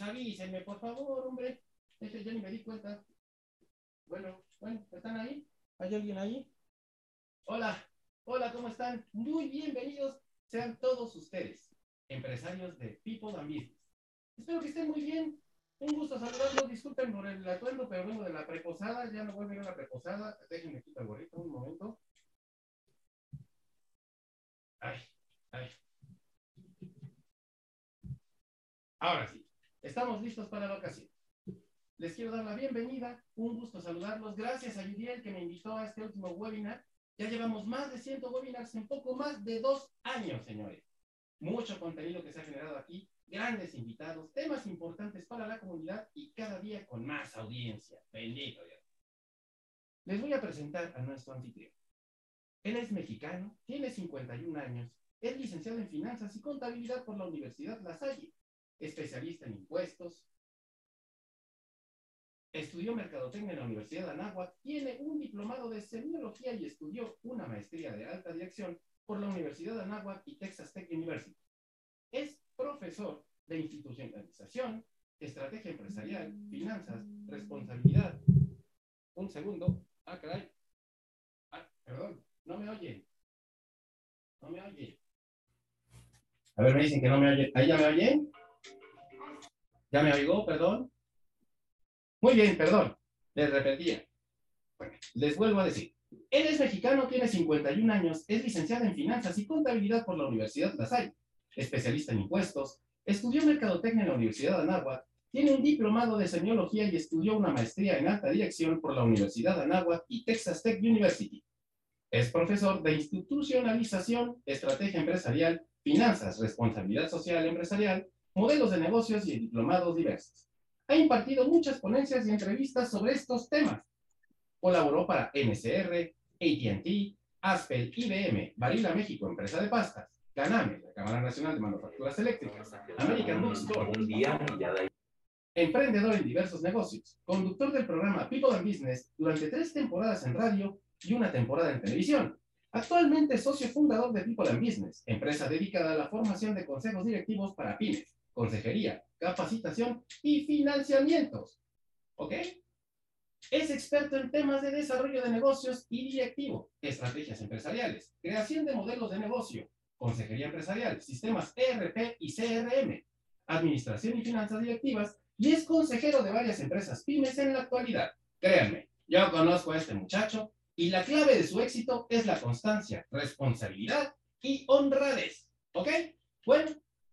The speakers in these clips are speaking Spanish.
avísenme, por favor, hombre. Este ya ni me di cuenta. Bueno, bueno, ¿están ahí? ¿Hay alguien ahí? Hola, hola, ¿cómo están? Muy bienvenidos sean todos ustedes, empresarios de People and. Espero que estén muy bien. Un gusto saludarlos. Disculpen por el atuendo, pero vengo de la preposada. Ya no vuelvo a ir a la preposada. Déjenme quitar el gorrito un momento. Ay, ay. Ahora sí, estamos listos para la ocasión. Les quiero dar la bienvenida, un gusto saludarlos. Gracias a Yudiel que me invitó a este último webinar. Ya llevamos más de 100 webinars en poco más de dos años, señores. Mucho contenido que se ha generado aquí, grandes invitados, temas importantes para la comunidad y cada día con más audiencia. Bendito Dios. Les voy a presentar a nuestro anfitrión. Él es mexicano, tiene 51 años, es licenciado en Finanzas y Contabilidad por la Universidad La Salle, especialista en impuestos, Estudió Mercadotecnia en la Universidad de Anáhuac, tiene un diplomado de semiología y estudió una maestría de alta dirección por la Universidad de Anáhuac y Texas Tech University. Es profesor de institucionalización, estrategia empresarial, finanzas, responsabilidad. Un segundo. Ah, caray. Ah, perdón, no me oye. No me oye. A ver, me dicen que no me oye. ¿Ahí ya me oyen? ¿Ya me oigo? Perdón. Muy bien, perdón, les repetía. Bueno, les vuelvo a decir. Él es mexicano, tiene 51 años, es licenciado en Finanzas y Contabilidad por la Universidad La Salle, especialista en impuestos, estudió Mercadotecnia en la Universidad de Anáhuac, tiene un diplomado de semiología y estudió una maestría en alta dirección por la Universidad de Anáhuac y Texas Tech University. Es profesor de institucionalización, estrategia empresarial, finanzas, responsabilidad social empresarial, modelos de negocios y diplomados diversos ha impartido muchas ponencias y entrevistas sobre estos temas. Colaboró para NCR, AT&T, Aspel, IBM, Barilla México, empresa de pastas, Caname, la Cámara Nacional de Manufacturas Eléctricas, American Bookstore, emprendedor en diversos negocios, conductor del programa People and Business durante tres temporadas en radio y una temporada en televisión. Actualmente socio fundador de People and Business, empresa dedicada a la formación de consejos directivos para pymes, consejería, capacitación y financiamientos. ¿Ok? Es experto en temas de desarrollo de negocios y directivo, estrategias empresariales, creación de modelos de negocio, consejería empresarial, sistemas ERP y CRM, administración y finanzas directivas, y es consejero de varias empresas pymes en la actualidad. Créanme, yo conozco a este muchacho y la clave de su éxito es la constancia, responsabilidad y honradez. ¿Ok? Bueno,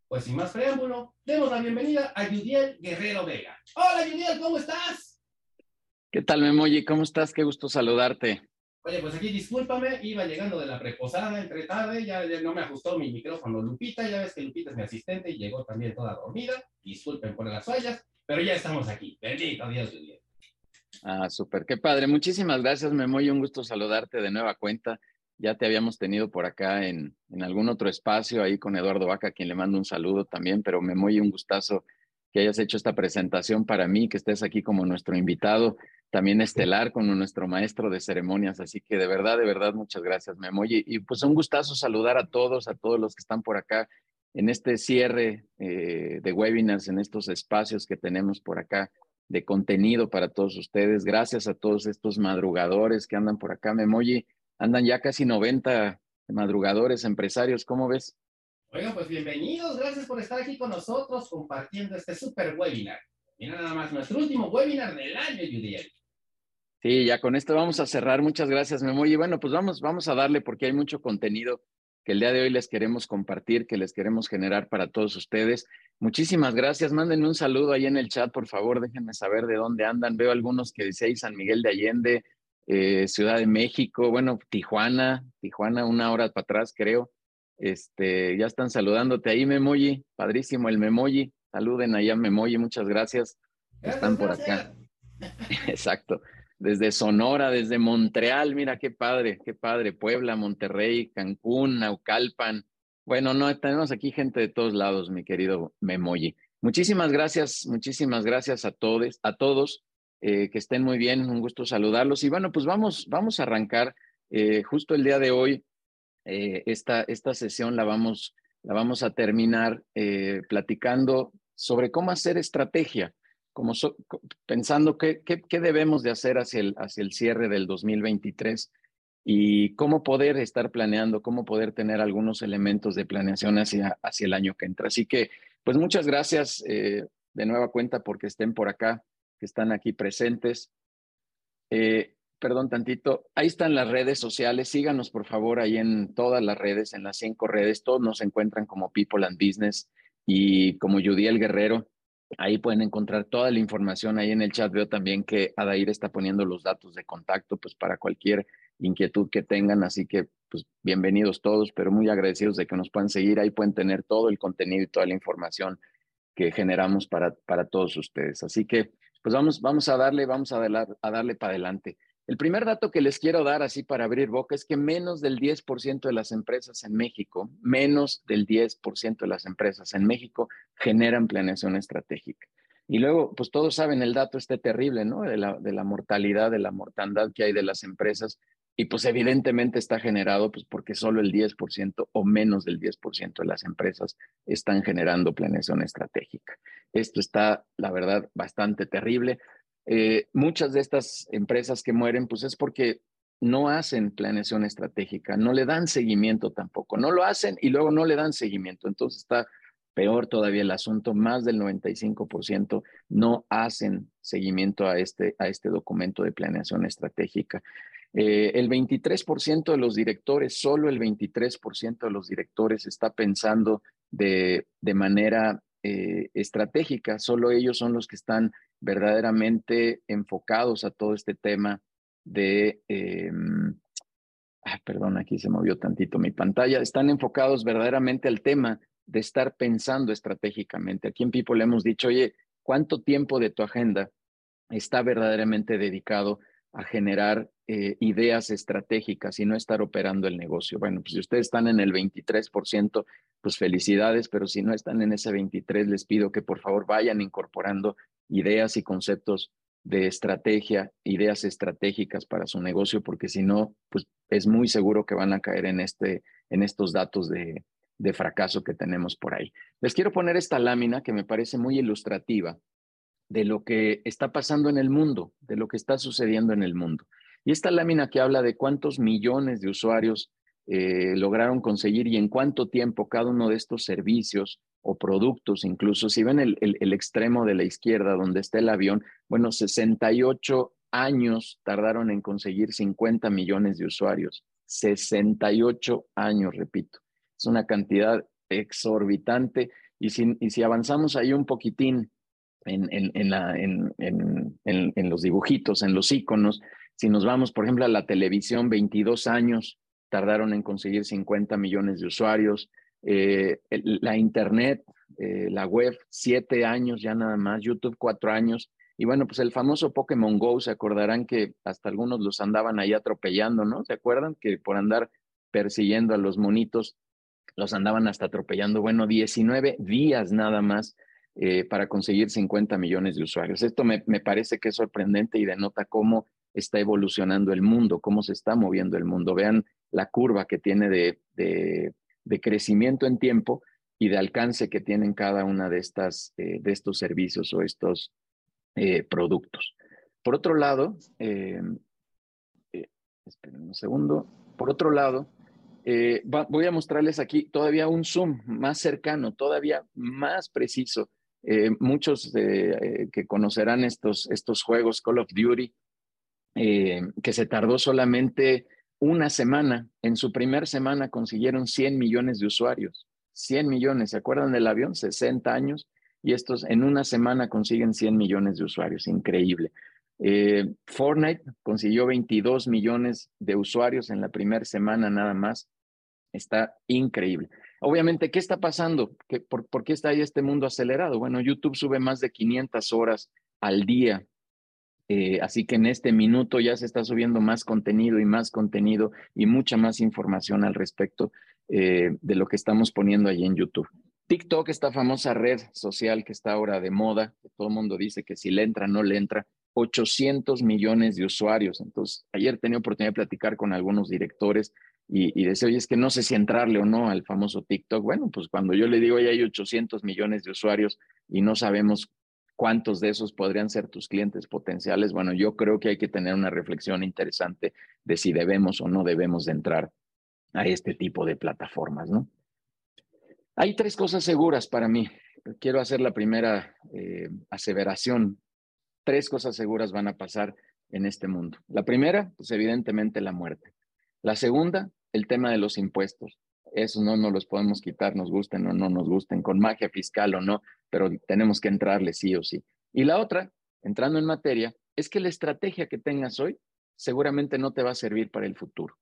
pues sin más preámbulo, demos la bienvenida a Yudiel Guerrero Vega. Hola Yudiel, ¿cómo estás? ¿Qué tal, Memoyi? ¿Cómo estás? Qué gusto saludarte. Oye, pues aquí discúlpame, iba llegando de la preposada entre tarde, ya, no me ajustó mi micrófono Lupita, ya ves que Lupita es mi asistente y llegó también toda dormida. Disculpen por las fallas, pero ya estamos aquí. Bendito Dios, Yudiel. Ah, súper, qué padre. Muchísimas gracias, Memoy. Un gusto saludarte de nueva cuenta. Ya te habíamos tenido por acá en, en algún otro espacio ahí con Eduardo Vaca, quien le mando un saludo también, pero me muy un gustazo que hayas hecho esta presentación para mí, que estés aquí como nuestro invitado, también estelar con nuestro maestro de ceremonias. Así que de verdad, de verdad, muchas gracias, Memoy. Y, pues un gustazo saludar a todos, a todos los que están por acá en este cierre eh, de webinars, en estos espacios que tenemos por acá de contenido para todos ustedes. Gracias a todos estos madrugadores que andan por acá, Memoyi. Andan ya casi 90 madrugadores, empresarios, ¿cómo ves? Oigan, pues bienvenidos, gracias por estar aquí con nosotros compartiendo este super webinar. Mira nada más, nuestro último webinar del año, Judiel. Sí, ya con esto vamos a cerrar. Muchas gracias, Memo. Y bueno, pues vamos, vamos a darle porque hay mucho contenido que el día de hoy les queremos compartir, que les queremos generar para todos ustedes. Muchísimas gracias. Mándenme un saludo ahí en el chat, por favor. Déjenme saber de dónde andan. Veo algunos que dicen San Miguel de Allende, eh, Ciudad de México, bueno, Tijuana, Tijuana, una hora para atrás, creo. Este, ya están saludándote ahí, Memoyi. Padrísimo el Memoyi. Saluden allá, Memoyi. Muchas gracias. Están por acá. Exacto. Desde Sonora, desde Montreal, mira qué padre, qué padre. Puebla, Monterrey, Cancún, Naucalpan. Bueno, no, tenemos aquí gente de todos lados, mi querido Memoyi. Muchísimas gracias, muchísimas gracias a todos, a todos. Eh, que estén muy bien, un gusto saludarlos. Y bueno, pues vamos, vamos a arrancar eh, justo el día de hoy. Eh, esta, esta sesión la vamos, la vamos a terminar platicando sobre cómo hacer estrategia, como pensando qué, qué, debemos de hacer hacia el, hacia el cierre del 2023 y cómo poder estar planeando, cómo poder tener algunos elementos de planeación hacia, hacia el año que entra. Así que, pues muchas gracias de nueva cuenta porque estén por acá, que están aquí presentes. Eh, perdón tantito, ahí están las redes sociales, síganos por favor ahí en todas las redes, en las cinco redes, todos nos encuentran como People and Business y como Judiel Guerrero. Ahí pueden encontrar toda la información. Ahí en el chat veo también que Adair está poniendo los datos de contacto, pues para cualquier inquietud que tengan. Así que, pues bienvenidos todos, pero muy agradecidos de que nos puedan seguir. Ahí pueden tener todo el contenido y toda la información que generamos para, para todos ustedes. Así que, pues vamos, vamos a darle, vamos a, darle para adelante. El primer dato que les quiero dar así para abrir boca es que menos del 10% de las empresas en México, menos del 10% de las empresas en México generan planeación estratégica. Y luego, pues todos saben el dato este terrible, ¿no? De la, de la mortalidad, de la mortandad que hay de las empresas. Y pues evidentemente está generado pues porque solo el 10% o menos del 10% de las empresas están generando planeación estratégica. Esto está, la verdad, bastante terrible. Eh, muchas de estas empresas que mueren, pues es porque no hacen planeación estratégica, no le dan seguimiento tampoco, no lo hacen y luego no le dan seguimiento. Entonces está peor todavía el asunto, más del 95% no hacen seguimiento a este, a este documento de planeación estratégica. Eh, el 23% de los directores, solo el 23% de los directores está pensando de, de manera eh, estratégica, solo ellos son los que están verdaderamente enfocados a todo este tema de, eh, perdón, aquí se movió tantito mi pantalla, están enfocados verdaderamente al tema de estar pensando estratégicamente. Aquí en People le hemos dicho, oye, ¿cuánto tiempo de tu agenda está verdaderamente dedicado a generar eh, ideas estratégicas y no estar operando el negocio. Bueno, pues si ustedes están en el 23%, pues felicidades, pero si no están en ese 23, les pido que por favor vayan incorporando ideas y conceptos de estrategia, ideas estratégicas para su negocio, porque si no, pues es muy seguro que van a caer en, este, en estos datos de, de fracaso que tenemos por ahí. Les quiero poner esta lámina que me parece muy ilustrativa de lo que está pasando en el mundo, de lo que está sucediendo en el mundo. Y esta lámina que habla de cuántos millones de usuarios eh, lograron conseguir y en cuánto tiempo cada uno de estos servicios o productos, incluso si ven el, el, extremo de la izquierda donde está el avión, bueno, 68 años tardaron en conseguir 50 millones de usuarios. 68 años, repito. Es una cantidad exorbitante. Y si, y si avanzamos ahí un poquitín en, los dibujitos, en los iconos. Si nos vamos, por ejemplo, a la televisión, 22 años tardaron en conseguir 50 millones de usuarios. Eh, la Internet, eh, la web, siete años ya nada más. YouTube, cuatro años. Y bueno, pues el famoso Pokémon Go, se acordarán que hasta algunos los andaban ahí atropellando, ¿no? ¿Se acuerdan que por andar persiguiendo a los monitos los andaban hasta atropellando? Bueno, 19 días nada más eh, para conseguir 50 millones de usuarios. Esto me, parece que es sorprendente y denota cómo está evolucionando el mundo, cómo se está moviendo el mundo. Vean la curva que tiene de, de, crecimiento en tiempo y de alcance que tienen cada una de, estas, eh, de estos servicios o estos eh, productos. Por otro lado, esperen un segundo, por otro lado, voy a mostrarles aquí todavía un zoom más cercano, todavía más preciso eh, muchos eh, que conocerán estos, estos juegos Call of Duty, eh, que se tardó solamente una semana. En su primera semana consiguieron 100 millones de usuarios. 100 millones, ¿se acuerdan del avión? 60 años. Y estos en una semana consiguen 100 millones de usuarios. Increíble. Fortnite consiguió 22 millones de usuarios en la primera semana nada más. Está increíble. Obviamente, ¿qué está pasando? ¿Qué, por, qué está ahí este mundo acelerado? Bueno, YouTube sube más de 500 horas al día. Eh, así que en este minuto ya se está subiendo más contenido y más contenido y mucha más información al respecto eh, de lo que estamos poniendo ahí en YouTube. TikTok, esta famosa red social que está ahora de moda, todo el mundo dice que si le entra, no le entra, 800 millones de usuarios. Entonces, ayer tenía oportunidad de platicar con algunos directores y, y decía, oye, es que no sé si entrarle o no al famoso TikTok. Bueno, pues cuando yo le digo, ya hay 800 millones de usuarios, y no sabemos cuántos de esos podrían ser tus clientes potenciales. Bueno, yo creo que hay que tener una reflexión interesante de si debemos o no debemos de entrar a este tipo de plataformas, ¿no? Hay tres cosas seguras para mí. Quiero hacer la primera eh, aseveración. Tres cosas seguras van a pasar en este mundo. La primera, pues evidentemente la muerte. La segunda, el tema de los impuestos. Eso no nos los podemos quitar, nos gusten o no nos gusten, con magia fiscal o no, pero tenemos que entrarle sí o sí. Y la otra, entrando en materia, es que la estrategia que tengas hoy seguramente no te va a servir para el futuro.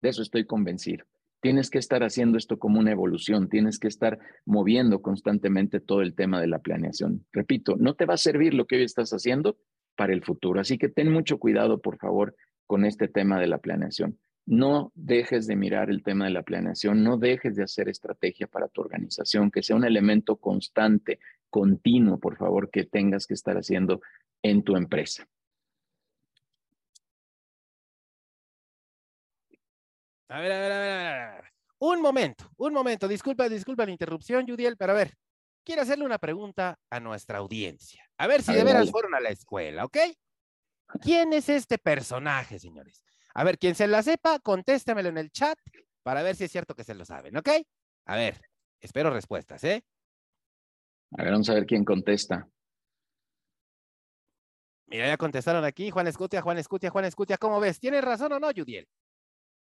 De eso estoy convencido. Tienes que estar haciendo esto como una evolución, tienes que estar moviendo constantemente todo el tema de la planeación. Repito, no te va a servir lo que hoy estás haciendo para el futuro. Así que ten mucho cuidado, por favor, con este tema de la planeación. No dejes de mirar el tema de la planeación, no dejes de hacer estrategia para tu organización, que sea un elemento constante, continuo, por favor, que tengas que estar haciendo en tu empresa. A ver, a ver, a ver, a ver. Un momento, un momento. Disculpa, disculpa la interrupción, Judiel, pero a ver, quiero hacerle una pregunta a nuestra audiencia. A ver si de veras fueron a la escuela, ¿ok? ¿Quién es este personaje, señores? A ver, quien se la sepa, contéstamelo en el chat para ver si es cierto que se lo saben, ¿ok? A ver, espero respuestas, ¿eh? A ver, vamos a ver quién contesta. Mira, ya contestaron aquí, Juan Escutia, Juan Escutia, Juan Escutia, ¿cómo ves? ¿Tienes razón o no, Judiel?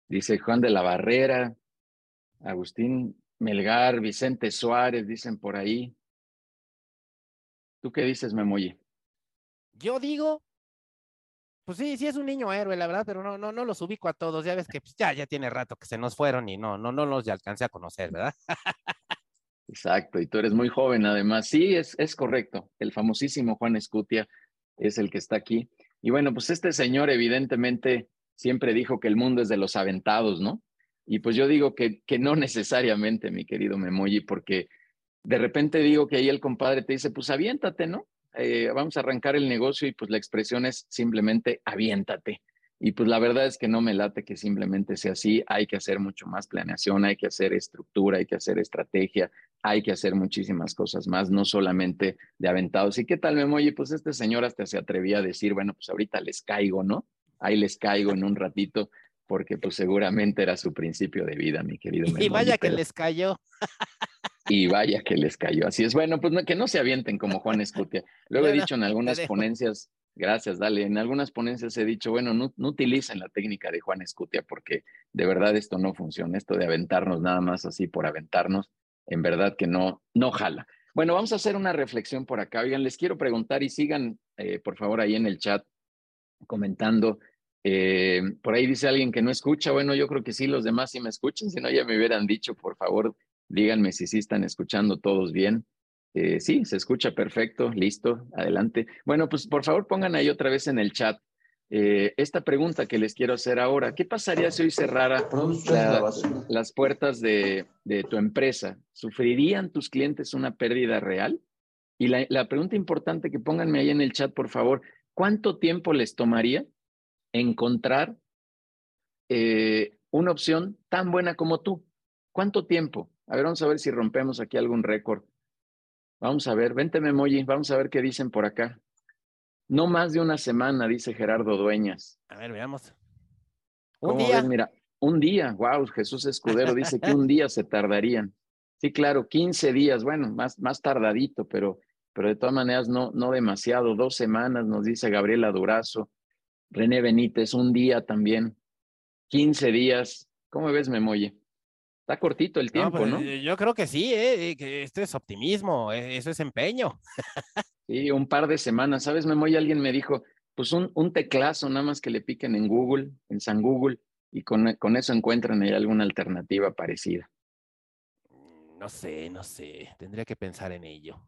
Dice Juan de la Barrera, Agustín Melgar, Vicente Suárez, dicen por ahí. ¿Tú qué dices, Memoye? Yo digo pues sí, sí es un niño héroe, la verdad, pero no, no, no los ubico a todos. Ya ves que pues, ya, ya tiene rato que se nos fueron y no, no, no los alcancé a conocer, ¿verdad? Exacto, y tú eres muy joven además. Sí, es, es correcto. El famosísimo Juan Escutia es el que está aquí. Y bueno, pues este señor evidentemente siempre dijo que el mundo es de los aventados, ¿no? Y pues yo digo que, que no necesariamente, mi querido Memoyi, porque de repente digo que ahí el compadre te dice, pues aviéntate, ¿no? Eh, vamos a arrancar el negocio y pues la expresión es simplemente aviéntate. Y pues la verdad es que no me late que simplemente sea así, hay que hacer mucho más planeación, hay que hacer estructura, hay que hacer estrategia, hay que hacer muchísimas cosas más, no solamente de aventados. ¿Y qué tal, Memo? Oye, pues este señor hasta se atrevía a decir, bueno, pues ahorita les caigo, ¿no? Ahí les caigo en un ratito, porque pues seguramente era su principio de vida, mi querido. Y vaya que les cayó. Y vaya que les cayó. Así es. Bueno, pues que no se avienten como Juan Escutia. Luego he dicho en algunas ponencias, gracias, dale, en algunas ponencias he dicho, bueno, no, no utilicen la técnica de Juan Escutia porque de verdad esto no funciona. Esto de aventarnos nada más así por aventarnos, en verdad que no, no jala. Bueno, vamos a hacer una reflexión por acá. Oigan, les quiero preguntar y sigan, eh, por favor, ahí en el chat comentando. Eh, por ahí dice alguien que no escucha. Bueno, yo creo que sí, los demás sí me escuchan. Si no, ya me hubieran dicho, por favor, Díganme si sí están escuchando todos bien. Eh, sí, se escucha perfecto, listo, adelante. Bueno, pues por favor pongan ahí otra vez en el chat eh, esta pregunta que les quiero hacer ahora. ¿Qué pasaría si hoy cerrara las puertas de, tu empresa? ¿Sufrirían tus clientes una pérdida real? Y la, pregunta importante que pónganme ahí en el chat, por favor, ¿cuánto tiempo les tomaría encontrar eh, una opción tan buena como tú? ¿Cuánto tiempo? A ver, vamos a ver si rompemos aquí algún récord. Vamos a ver, vente Memoyi, vamos a ver qué dicen por acá. No más de una semana, dice Gerardo Dueñas. A ver, veamos. Un día. Mira, un día, wow, Jesús Escudero dice que un día se tardarían. Sí, claro, 15 días, bueno, más, más tardadito, pero, pero de todas maneras no, no demasiado. Dos semanas, nos dice Gabriela Durazo. René Benítez, un día también. 15 días. ¿Cómo ves, Memoye? Está cortito el tiempo, ¿no? Pues, yo creo que sí, ¿eh? que esto es optimismo, eh, eso es empeño. sí, un par de semanas. ¿Sabes, Memo? Y alguien me dijo, pues un, un teclazo nada más que le piquen en Google, en San Google, y con, con eso encuentran ahí alguna alternativa parecida. No sé, no sé, tendría que pensar en ello.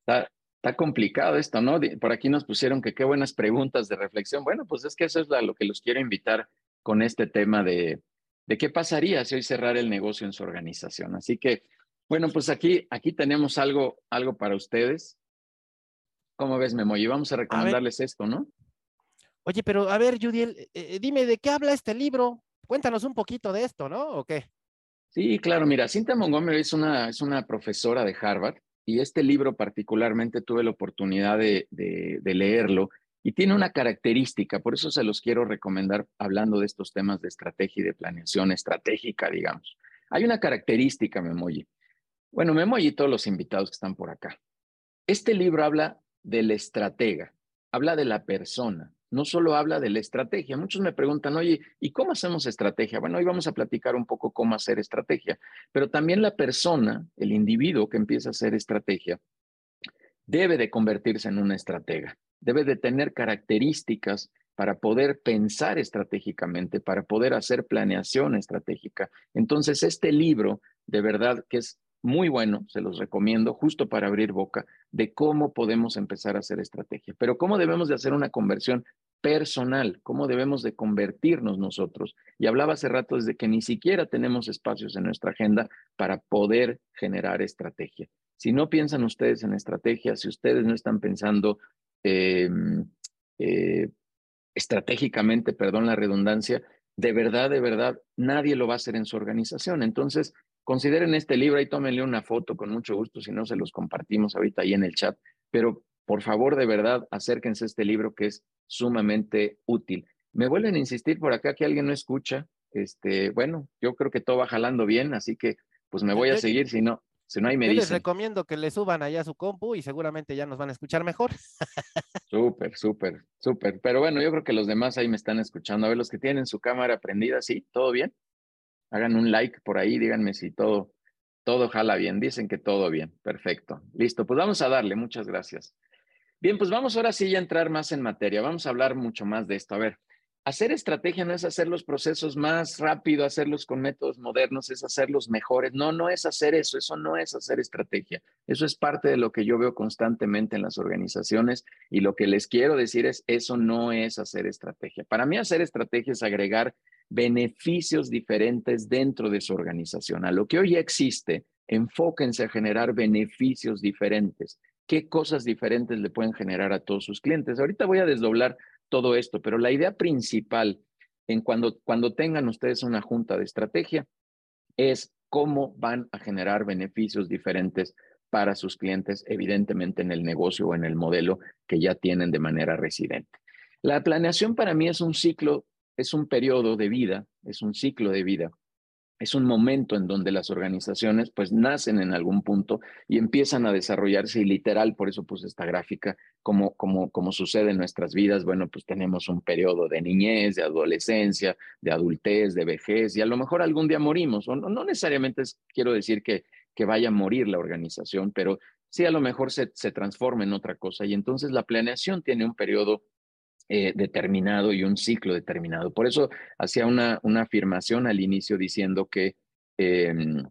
está, está complicado esto, ¿no? Por aquí nos pusieron que qué buenas preguntas de reflexión. Bueno, pues es que eso es lo que los quiero invitar con este tema de, de qué pasaría si hoy cerrara el negocio en su organización. Así que, bueno, pues aquí, aquí tenemos algo, algo para ustedes. ¿Cómo ves, Memo? Y vamos a recomendarles esto, ¿no? Oye, pero a ver, Judiel, eh, eh, dime, ¿de qué habla este libro? Cuéntanos un poquito de esto, ¿no? ¿O qué? Sí, claro, mira, Cinta Montgomery es una, es una profesora de Harvard y este libro particularmente tuve la oportunidad de, leerlo y tiene una característica, por eso se los quiero recomendar hablando de estos temas de estrategia y de planeación estratégica, digamos. Hay una característica, Memoji. Bueno, Memoji y todos los invitados que están por acá. Este libro habla del estratega, habla de la persona, no solo habla de la estrategia. Muchos me preguntan, oye, ¿y cómo hacemos estrategia? Bueno, hoy vamos a platicar un poco cómo hacer estrategia, pero también la persona, el individuo que empieza a hacer estrategia, debe de convertirse en una estratega, debe de tener características para poder pensar estratégicamente, para poder hacer planeación estratégica. Entonces, este libro, de verdad que es muy bueno, se los recomiendo, justo para abrir boca de cómo podemos empezar a hacer estrategia, pero cómo debemos de hacer una conversión personal, cómo debemos de convertirnos nosotros. Y hablaba hace rato desde que ni siquiera tenemos espacios en nuestra agenda para poder generar estrategia. Si no piensan ustedes en estrategia, si ustedes no están pensando em, eh, estratégicamente, perdón la redundancia, de verdad, de verdad, nadie lo va a hacer en su organización. Entonces, Consideren este libro y tómenle una foto con mucho gusto, si no se los compartimos ahorita ahí en el chat, pero por favor, de verdad, acérquense a este libro que es sumamente útil. Me vuelven a insistir por acá que alguien no escucha. Este, bueno, yo creo que todo va jalando bien, así que pues me voy a seguir, si no, si no hay me Yo les recomiendo que le suban allá su compu y seguramente ya nos van a escuchar mejor. Súper, súper, súper. Pero bueno, yo creo que los demás ahí me están escuchando. A ver, los que tienen su cámara prendida, ¿sí? ¿Todo bien? Hagan un like por ahí, díganme si todo, todo jala bien. Dicen que todo bien. Perfecto. Listo, pues vamos a darle. Muchas gracias. Bien, pues vamos ahora sí a entrar más en materia. Vamos a hablar mucho más de esto. A ver, hacer estrategia no es hacer los procesos más rápido, hacerlos con métodos modernos, es hacerlos mejores. No, no es hacer eso. Eso no es hacer estrategia. Eso es parte de lo que yo veo constantemente en las organizaciones y lo que les quiero decir es, eso no es hacer estrategia. Para mí hacer estrategia es agregar beneficios diferentes dentro de su organización. A lo que hoy existe, enfóquense a generar beneficios diferentes. ¿Qué cosas diferentes le pueden generar a todos sus clientes? Ahorita voy a desdoblar todo esto, pero la idea principal en cuando, cuando tengan ustedes una junta de estrategia es cómo van a generar beneficios diferentes para sus clientes, evidentemente en el negocio o en el modelo que ya tienen de manera residente. La planeación para mí es un ciclo es un periodo de vida, es un ciclo de vida, es un momento en donde las organizaciones pues nacen en algún punto y empiezan a desarrollarse y literal, por eso puse esta gráfica, como, como, como sucede en nuestras vidas, bueno, pues tenemos un periodo de niñez, de adolescencia, de adultez, de vejez y a lo mejor algún día morimos, o no, necesariamente quiero decir que, que vaya a morir la organización, pero sí a lo mejor se, se transforma en otra cosa y entonces la planeación tiene un periodo eh, determinado y un ciclo determinado. Por eso hacía una, una afirmación al inicio diciendo que em,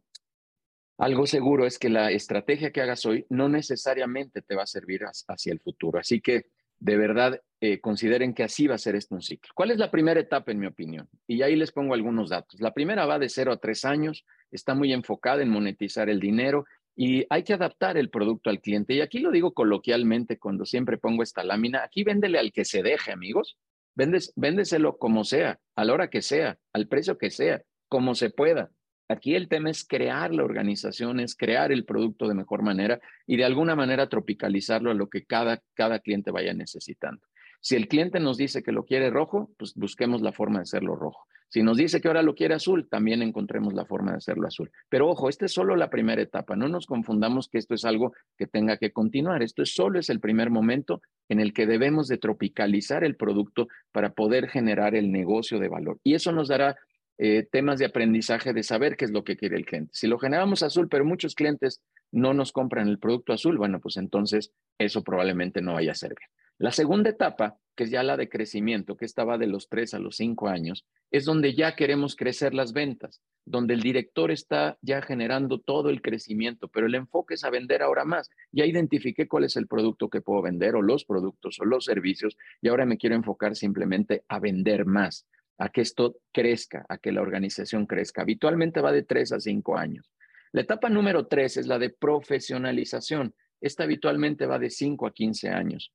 algo seguro es que la estrategia que hagas hoy no necesariamente te va a servir hacia el futuro. Así que de verdad eh, consideren que así va a ser este un ciclo. ¿Cuál es la primera etapa, en mi opinión? Y ahí les pongo algunos datos. La primera va de cero a tres años, está muy enfocada en monetizar el dinero y hay que adaptar el producto al cliente. Y aquí lo digo coloquialmente cuando siempre pongo esta lámina. Aquí véndele al que se deje, amigos. Vendes, véndeselo como sea, a la hora que sea, al precio que sea, como se pueda. Aquí el tema es crear la organización, es crear el producto de mejor manera y de alguna manera tropicalizarlo a lo que cada, cada cliente vaya necesitando. Si el cliente nos dice que lo quiere rojo, pues busquemos la forma de hacerlo rojo. Si nos dice que ahora lo quiere azul, también encontremos la forma de hacerlo azul. Pero ojo, esta es solo la primera etapa. No nos confundamos que esto es algo que tenga que continuar. Esto es solo es el primer momento en el que debemos de tropicalizar el producto para poder generar el negocio de valor. Y eso nos dará eh, temas de aprendizaje de saber qué es lo que quiere el cliente. Si lo generamos azul, pero muchos clientes no nos compran el producto azul, bueno, pues entonces eso probablemente no vaya a servir. La segunda etapa, que es ya la de crecimiento, que estaba de los tres a los cinco años, es donde ya queremos crecer las ventas, donde el director está ya generando todo el crecimiento, pero el enfoque es a vender ahora más. Ya identifiqué cuál es el producto que puedo vender o los productos o los servicios y ahora me quiero enfocar simplemente a vender más, a que esto crezca, a que la organización crezca. Habitualmente va de tres a cinco años. La etapa número tres es la de profesionalización. Esta habitualmente va de cinco a quince años.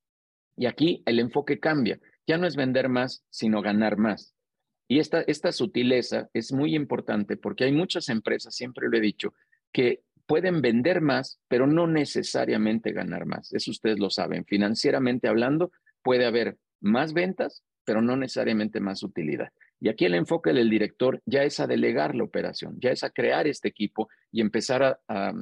Y aquí el enfoque cambia. Ya no es vender más, sino ganar más. Y esta, sutileza es muy importante porque hay muchas empresas, siempre lo he dicho, que pueden vender más, pero no necesariamente ganar más. Eso ustedes lo saben. Financieramente hablando, puede haber más ventas, pero no necesariamente más utilidad. Y aquí el enfoque del director ya es a delegar la operación, ya es a crear este equipo y empezar a,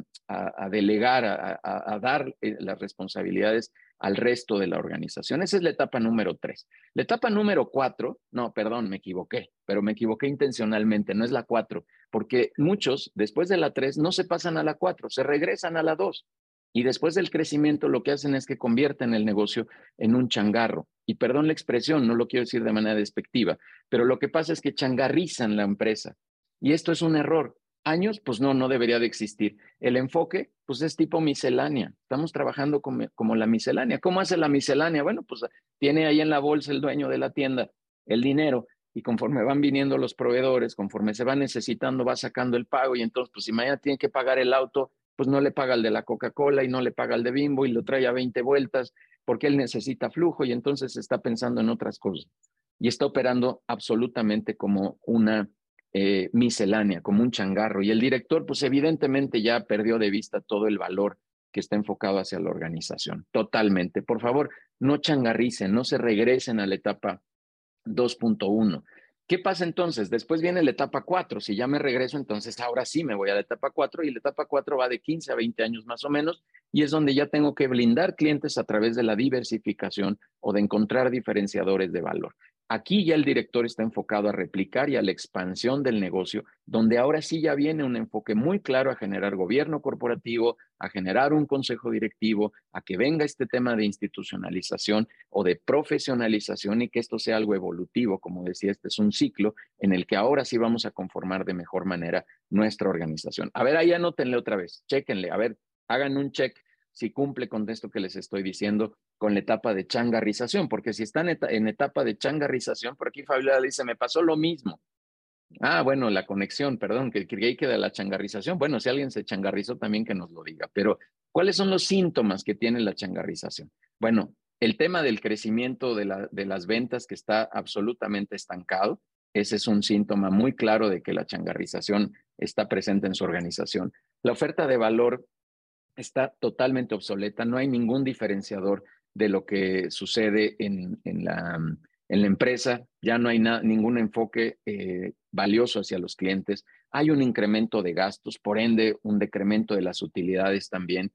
delegar, a, dar eh, las responsabilidades al resto de la organización. Esa es la etapa número tres. La etapa número cuatro, no, perdón, me equivoqué, pero me equivoqué intencionalmente, no es la cuatro, porque muchos después de la tres no se pasan a la cuatro, se regresan a la dos. Y después del crecimiento lo que hacen es que convierten el negocio en un changarro. Y perdón la expresión, no lo quiero decir de manera despectiva, pero lo que pasa es que changarrizan la empresa. Y esto es un error. Años, pues no, no debería de existir. El enfoque, pues es tipo miscelánea. Estamos trabajando como, como la miscelánea. ¿Cómo hace la miscelánea? Bueno, pues tiene ahí en la bolsa el dueño de la tienda el dinero y conforme van viniendo los proveedores, conforme se va necesitando, va sacando el pago y entonces, pues si mañana tiene que pagar el auto, pues no le paga el de la Coca-Cola y no le paga el de Bimbo y lo trae a 20 vueltas porque él necesita flujo y entonces está pensando en otras cosas. Y está operando absolutamente como una eh, miscelánea, como un changarro. Y el director, pues evidentemente ya perdió de vista todo el valor que está enfocado hacia la organización. Totalmente. Por favor, no changarricen, no se regresen a la etapa 2.1. ¿Qué pasa entonces? Después viene la etapa 4. Si ya me regreso, entonces ahora sí me voy a la etapa 4 y la etapa 4 va de 15 a 20 años más o menos y es donde ya tengo que blindar clientes a través de la diversificación o de encontrar diferenciadores de valor. Aquí ya el director está enfocado a replicar y a la expansión del negocio, donde ahora sí ya viene un enfoque muy claro a generar gobierno corporativo, a generar un consejo directivo, a que venga este tema de institucionalización o de profesionalización y que esto sea algo evolutivo, como decía, este es un ciclo en el que ahora sí vamos a conformar de mejor manera nuestra organización. A ver, ahí anótenle otra vez, chéquenle, a ver, hagan un check si cumple con esto que les estoy diciendo con la etapa de changarrización, porque si están en etapa de changarrización, por aquí Fabiola dice, me pasó lo mismo. Ah, bueno, la conexión, perdón, que creí que de la changarrización. Bueno, si alguien se changarrizó también que nos lo diga, pero ¿cuáles son los síntomas que tiene la changarrización? Bueno, el tema del crecimiento de, la, de las ventas que está absolutamente estancado, ese es un síntoma muy claro de que la changarrización está presente en su organización. La oferta de valor está totalmente obsoleta, no hay ningún diferenciador de lo que sucede en, la, en la, empresa, ya no hay ningún enfoque eh, valioso hacia los clientes, hay un incremento de gastos, por ende un decremento de las utilidades también.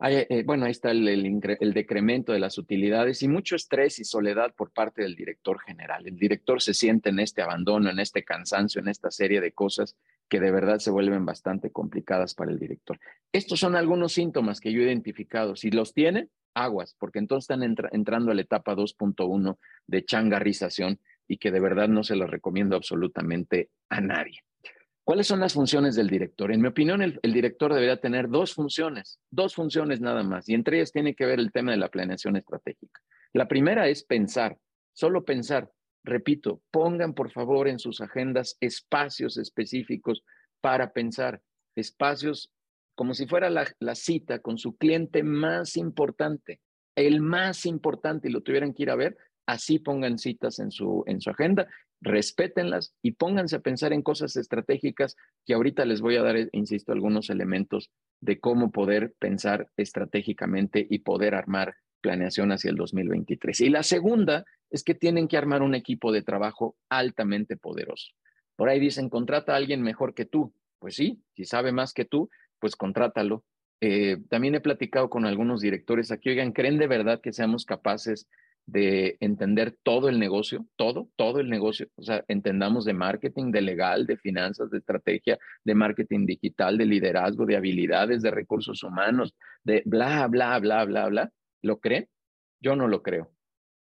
Eh, bueno, ahí está el, el, decremento de las utilidades y mucho estrés y soledad por parte del director general. El director se siente en este abandono, en este cansancio, en esta serie de cosas que de verdad se vuelven bastante complicadas para el director. Estos son algunos síntomas que yo he identificado. Si los tiene, aguas, porque entonces están entrando a la etapa 2.1 de changarrización y que de verdad no se los recomiendo absolutamente a nadie. ¿Cuáles son las funciones del director? En mi opinión, el, el, director debería tener dos funciones, dos funciones nada más, y entre ellas tiene que ver el tema de la planeación estratégica. La primera es pensar, solo pensar. Repito, pongan por favor en sus agendas espacios específicos para pensar, espacios como si fuera la, cita con su cliente más importante, el más importante y lo tuvieran que ir a ver, así pongan citas en su, en su agenda, respétenlas y pónganse a pensar en cosas estratégicas que ahorita les voy a dar, insisto, algunos elementos de cómo poder pensar estratégicamente y poder armar planeación hacia el 2023. Y la segunda es que tienen que armar un equipo de trabajo altamente poderoso. Por ahí dicen, contrata a alguien mejor que tú. Pues sí, si sabe más que tú, pues contrátalo. Eh, también he platicado con algunos directores aquí, oigan, ¿creen de verdad que seamos capaces de entender todo el negocio, todo, todo el negocio? O sea, entendamos de marketing, de legal, de finanzas, de estrategia, de marketing digital, de liderazgo, de habilidades, de recursos humanos, de bla, bla, bla, bla, bla. ¿Lo creen? Yo no lo creo.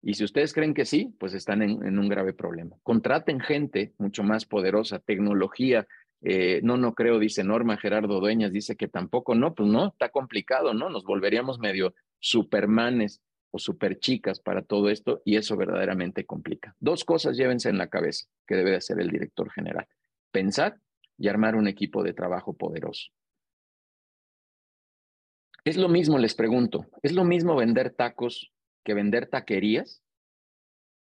Y si ustedes creen que sí, pues están en, un grave problema. Contraten gente mucho más poderosa, tecnología. Eh, no, no creo, dice Norma Gerardo Dueñas, dice que tampoco, no, pues no, está complicado, ¿no? Nos volveríamos medio supermanes o superchicas para todo esto y eso verdaderamente complica. Dos cosas llévense en la cabeza que debe hacer el director general. Pensar y armar un equipo de trabajo poderoso. Es lo mismo, les pregunto, ¿es lo mismo vender tacos que vender taquerías?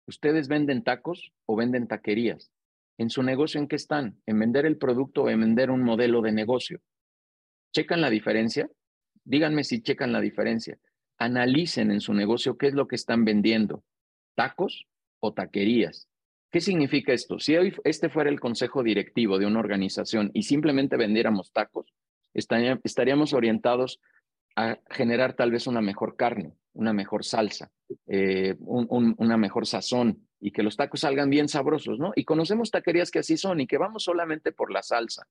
¿Ustedes venden tacos o venden taquerías? ¿En su negocio en qué están? ¿En vender el producto o en vender un modelo de negocio? ¿Checan la diferencia? Díganme si checan la diferencia. Analicen en su negocio qué es lo que están vendiendo, tacos o taquerías. ¿Qué significa esto? Si este fuera el consejo directivo de una organización y simplemente vendiéramos tacos, estaríamos orientados a generar tal vez una mejor carne, una mejor salsa, eh, una mejor sazón y que los tacos salgan bien sabrosos, ¿no? Y conocemos taquerías que así son y que vamos solamente por la salsa,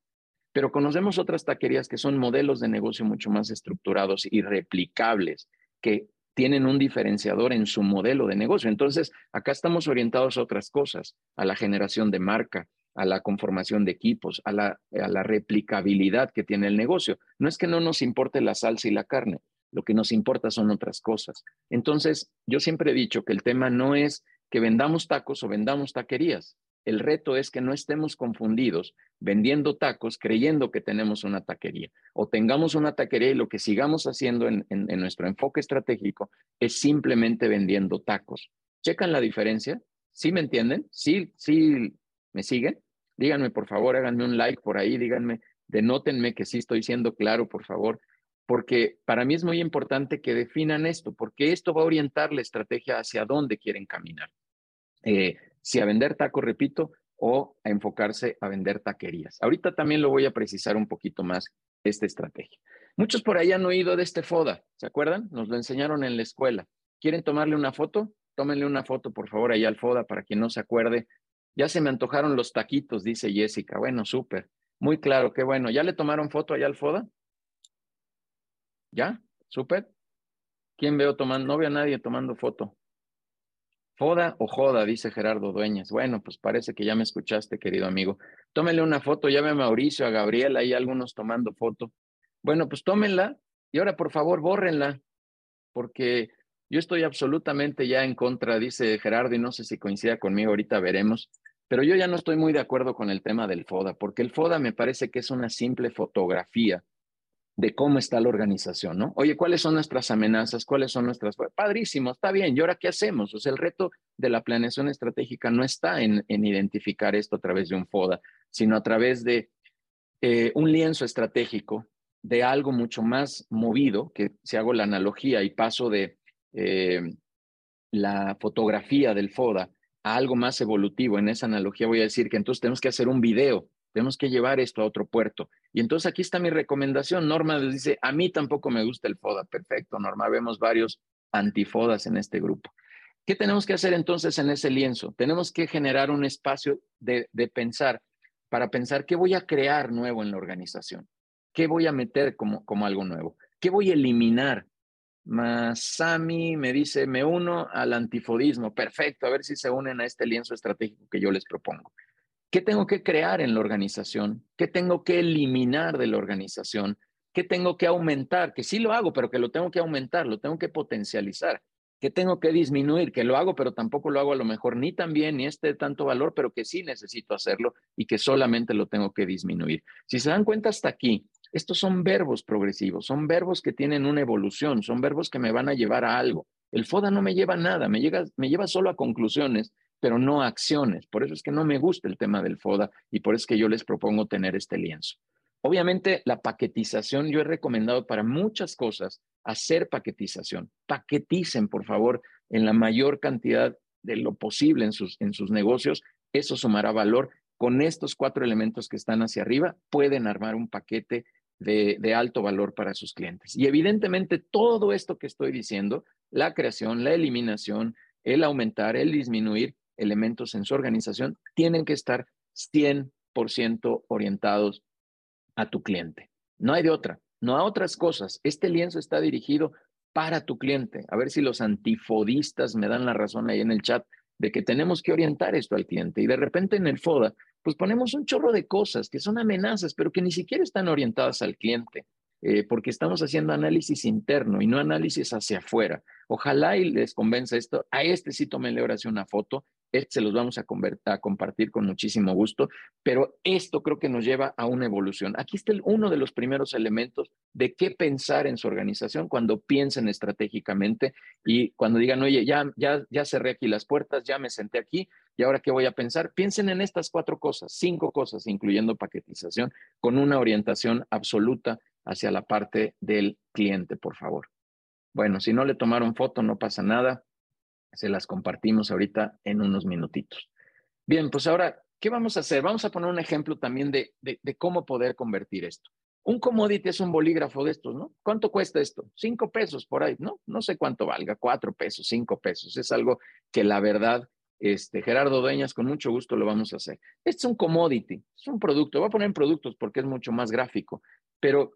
pero conocemos otras taquerías que son modelos de negocio mucho más estructurados y replicables, que tienen un diferenciador en su modelo de negocio. Entonces, acá estamos orientados a otras cosas, a la generación de marca, a la conformación de equipos, a la, a la replicabilidad que tiene el negocio. No es que no nos importe la salsa y la carne, lo que nos importa son otras cosas. Entonces, yo siempre he dicho que el tema no es que vendamos tacos o vendamos taquerías. El reto es que no estemos confundidos vendiendo tacos creyendo que tenemos una taquería o tengamos una taquería y lo que sigamos haciendo en, nuestro enfoque estratégico es simplemente vendiendo tacos. ¿Checan la diferencia? ¿Sí me entienden? ¿Sí, sí me siguen? Díganme, por favor, háganme un like por ahí, díganme, denótenme que sí estoy siendo claro, por favor, porque para mí es muy importante que definan esto, porque esto va a orientar la estrategia hacia dónde quieren caminar. Eh, si a vender tacos, repito, o a enfocarse a vender taquerías. Ahorita también lo voy a precisar un poquito más, esta estrategia. Muchos por ahí han oído de este FODA, ¿se acuerdan? Nos lo enseñaron en la escuela. ¿Quieren tomarle una foto? Tómenle una foto, por favor, ahí al FODA para quien no se acuerde ya se me antojaron los taquitos, dice Jessica. Bueno, súper. Muy claro, qué bueno. ¿Ya le tomaron foto allá al FODA? ¿Ya? ¿Súper? ¿Quién veo tomando? No veo a nadie tomando foto. Foda o joda, dice Gerardo Dueñas. Bueno, pues parece que ya me escuchaste, querido amigo. Tómenle una foto, llame a Mauricio, a Gabriela, hay algunos tomando foto. Bueno, pues tómenla y ahora por favor bórrenla, porque yo estoy absolutamente ya en contra, dice Gerardo, y no sé si coincida conmigo, ahorita veremos, pero yo ya no estoy muy de acuerdo con el tema del FODA, porque el FODA me parece que es una simple fotografía de cómo está la organización, ¿no? Oye, ¿cuáles son nuestras amenazas? ¿Cuáles son nuestras... Padrísimo, está bien, ¿y ahora qué hacemos? O sea, el reto de la planeación estratégica no está en, identificar esto a través de un FODA, sino a través de eh, un lienzo estratégico, de algo mucho más movido, que si hago la analogía y paso de eh, la fotografía del FODA a algo más evolutivo, en esa analogía voy a decir que entonces tenemos que hacer un video, tenemos que llevar esto a otro puerto. Y entonces aquí está mi recomendación. Norma les dice, a mí tampoco me gusta el FODA. Perfecto, Norma, vemos varios antifodas en este grupo. ¿Qué tenemos que hacer entonces en ese lienzo? Tenemos que generar un espacio de, de pensar, para pensar qué voy a crear nuevo en la organización, qué voy a meter como, como algo nuevo, qué voy a eliminar Masami me dice, me uno al antifodismo. Perfecto, a ver si se unen a este lienzo estratégico que yo les propongo. ¿Qué tengo que crear en la organización? ¿Qué tengo que eliminar de la organización? ¿Qué tengo que aumentar? Que sí lo hago, pero que lo tengo que aumentar, lo tengo que potencializar. ¿Qué tengo que disminuir? Que lo hago, pero tampoco lo hago a lo mejor ni tan bien, ni este tanto valor, pero que sí necesito hacerlo y que solamente lo tengo que disminuir. Si se dan cuenta hasta aquí, estos son verbos progresivos, son verbos que tienen una evolución, son verbos que me van a llevar a algo. El FODA no me lleva nada, me, me lleva solo a conclusiones, pero no acciones. Por eso es que no me gusta el tema del FODA y por eso es que yo les propongo tener este lienzo. Obviamente, la paquetización, yo he recomendado para muchas cosas hacer paquetización. Paqueticen, por favor, en la mayor cantidad de lo posible en sus, en sus negocios. Eso sumará valor. Con estos cuatro elementos que están hacia arriba, pueden armar un paquete de, alto valor para sus clientes. Y evidentemente todo esto que estoy diciendo, la creación, la eliminación, el aumentar, el disminuir elementos en su organización, tienen que estar 100% orientados a tu cliente. No hay de otra, no a otras cosas. Este lienzo está dirigido para tu cliente. A ver si los antifodistas me dan la razón ahí en el chat de que tenemos que orientar esto al cliente. Y de repente en el FODA pues ponemos un chorro de cosas que son amenazas, pero que ni siquiera están orientadas al cliente, eh, porque estamos haciendo análisis interno y no análisis hacia afuera. Ojalá y les convenza esto. A este sí tómenle ahora sí una foto se los vamos a, a, compartir con muchísimo gusto, pero esto creo que nos lleva a una evolución. Aquí está uno de los primeros elementos de qué pensar en su organización cuando piensen estratégicamente y cuando digan, oye, ya, ya, ya cerré aquí las puertas, ya me senté aquí, ¿y ahora qué voy a pensar? Piensen en estas cuatro cosas, cinco cosas, incluyendo paquetización, con una orientación absoluta hacia la parte del cliente, por favor. Bueno, si no le tomaron foto, no pasa nada. Se las compartimos ahorita en unos minutitos. Bien, pues ahora, ¿qué vamos a hacer? Vamos a poner un ejemplo también de, de, cómo poder convertir esto. Un commodity es un bolígrafo de estos, ¿no? ¿Cuánto cuesta esto? Cinco pesos por ahí, ¿no? No sé cuánto valga, cuatro pesos, cinco pesos. Es algo que la verdad, este, Gerardo Dueñas, con mucho gusto lo vamos a hacer. Este es un commodity, es un producto. Voy a poner en productos porque es mucho más gráfico. Pero,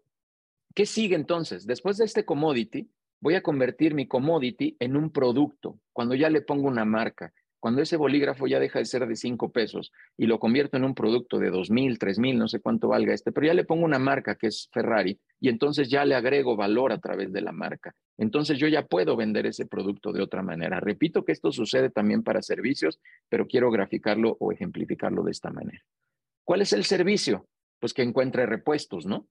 ¿qué sigue entonces? Después de este commodity, voy a convertir mi commodity en un producto. Cuando ya le pongo una marca, cuando ese bolígrafo ya deja de ser de cinco pesos y lo convierto en un producto de dos mil, tres mil, no sé cuánto valga este, pero ya le pongo una marca que es Ferrari y entonces ya le agrego valor a través de la marca. Entonces yo ya puedo vender ese producto de otra manera. Repito que esto sucede también para servicios, pero quiero graficarlo o ejemplificarlo de esta manera. ¿Cuál es el servicio? Pues que encuentre repuestos, ¿no?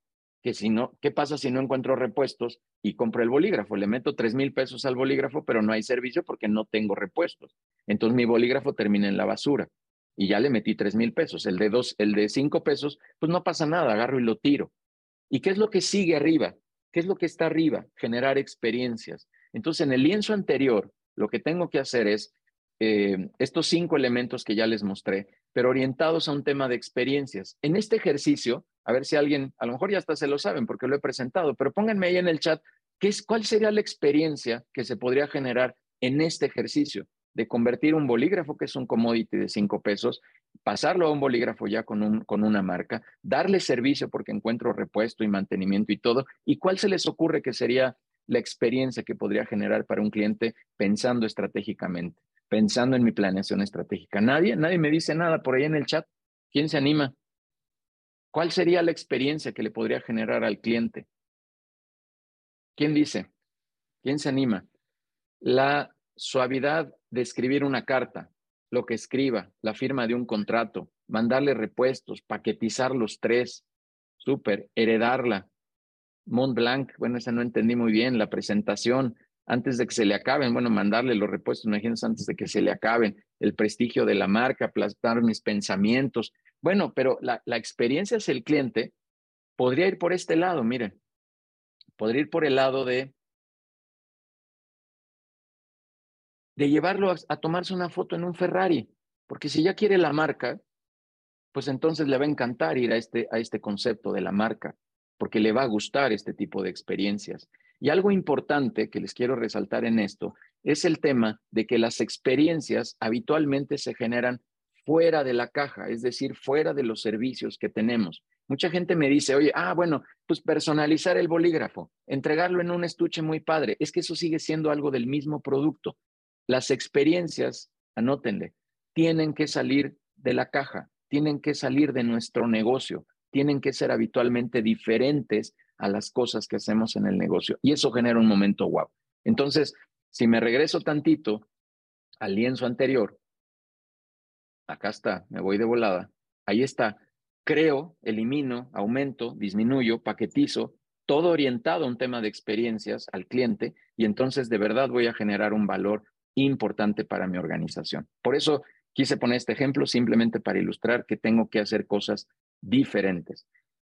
Que si no, ¿qué pasa si no encuentro repuestos y compro el bolígrafo? Le meto tres mil pesos al bolígrafo, pero no hay servicio porque no tengo repuestos. Entonces mi bolígrafo termina en la basura y ya le metí tres mil pesos. El de dos, el de cinco pesos, pues no pasa nada, agarro y lo tiro. ¿Y qué es lo que sigue arriba? ¿Qué es lo que está arriba? Generar experiencias. Entonces en el lienzo anterior, lo que tengo que hacer es eh, estos cinco elementos que ya les mostré, pero orientados a un tema de experiencias. En este ejercicio, a ver si alguien, a lo mejor ya hasta se lo saben porque lo he presentado, pero pónganme ahí en el chat qué es, cuál sería la experiencia que se podría generar en este ejercicio de convertir un bolígrafo, que es un commodity de cinco pesos, pasarlo a un bolígrafo ya con, un, con una marca, darle servicio porque encuentro repuesto y mantenimiento y todo, y cuál se les ocurre que sería la experiencia que podría generar para un cliente pensando estratégicamente pensando en mi planeación estratégica. Nadie, nadie me dice nada por ahí en el chat. ¿Quién se anima? ¿Cuál sería la experiencia que le podría generar al cliente? ¿Quién dice? ¿Quién se anima? La suavidad de escribir una carta, lo que escriba, la firma de un contrato, mandarle repuestos, paquetizar los tres, súper, heredarla. Mont Blanc, bueno, esa no entendí muy bien, la presentación, antes de que se le acaben, bueno, mandarle los repuestos, imagínense, antes de que se le acaben, el prestigio de la marca, aplastar mis pensamientos. Bueno, pero la, experiencia es el cliente, podría ir por este lado, miren, podría ir por el lado de, de llevarlo a, tomarse una foto en un Ferrari, porque si ya quiere la marca, pues entonces le va a encantar ir a este, a este concepto de la marca, porque le va a gustar este tipo de experiencias. Y algo importante que les quiero resaltar en esto es el tema de que las experiencias habitualmente se generan fuera de la caja, es decir, fuera de los servicios que tenemos. Mucha gente me dice, oye, ah, bueno, pues personalizar el bolígrafo, entregarlo en un estuche muy padre. Es que eso sigue siendo algo del mismo producto. Las experiencias, anótenle, tienen que salir de la caja, tienen que salir de nuestro negocio, tienen que ser habitualmente diferentes a las cosas que hacemos en el negocio. Y eso genera un momento wow. Entonces, si me regreso tantito al lienzo anterior, acá está, me voy de volada, ahí está, creo, elimino, aumento, disminuyo, paquetizo, todo orientado a un tema de experiencias al cliente y entonces de verdad voy a generar un valor importante para mi organización. Por eso quise poner este ejemplo simplemente para ilustrar que tengo que hacer cosas diferentes.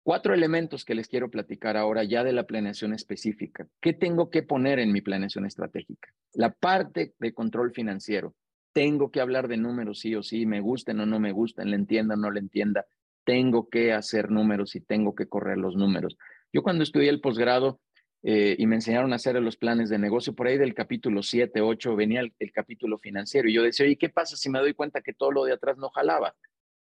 Cuatro elementos que les quiero platicar ahora ya de la planeación específica. ¿Qué tengo que poner en mi planeación estratégica? La parte de control financiero. Tengo que hablar de números sí o sí, me gusten o no me gusten, le entienda o no le entienda. Tengo que hacer números y tengo que correr los números. Yo cuando estudié el posgrado eh, y me enseñaron a hacer los planes de negocio, por ahí del capítulo 7, 8 venía el, el capítulo financiero y yo decía, oye, ¿qué pasa si me doy cuenta que todo lo de atrás no jalaba?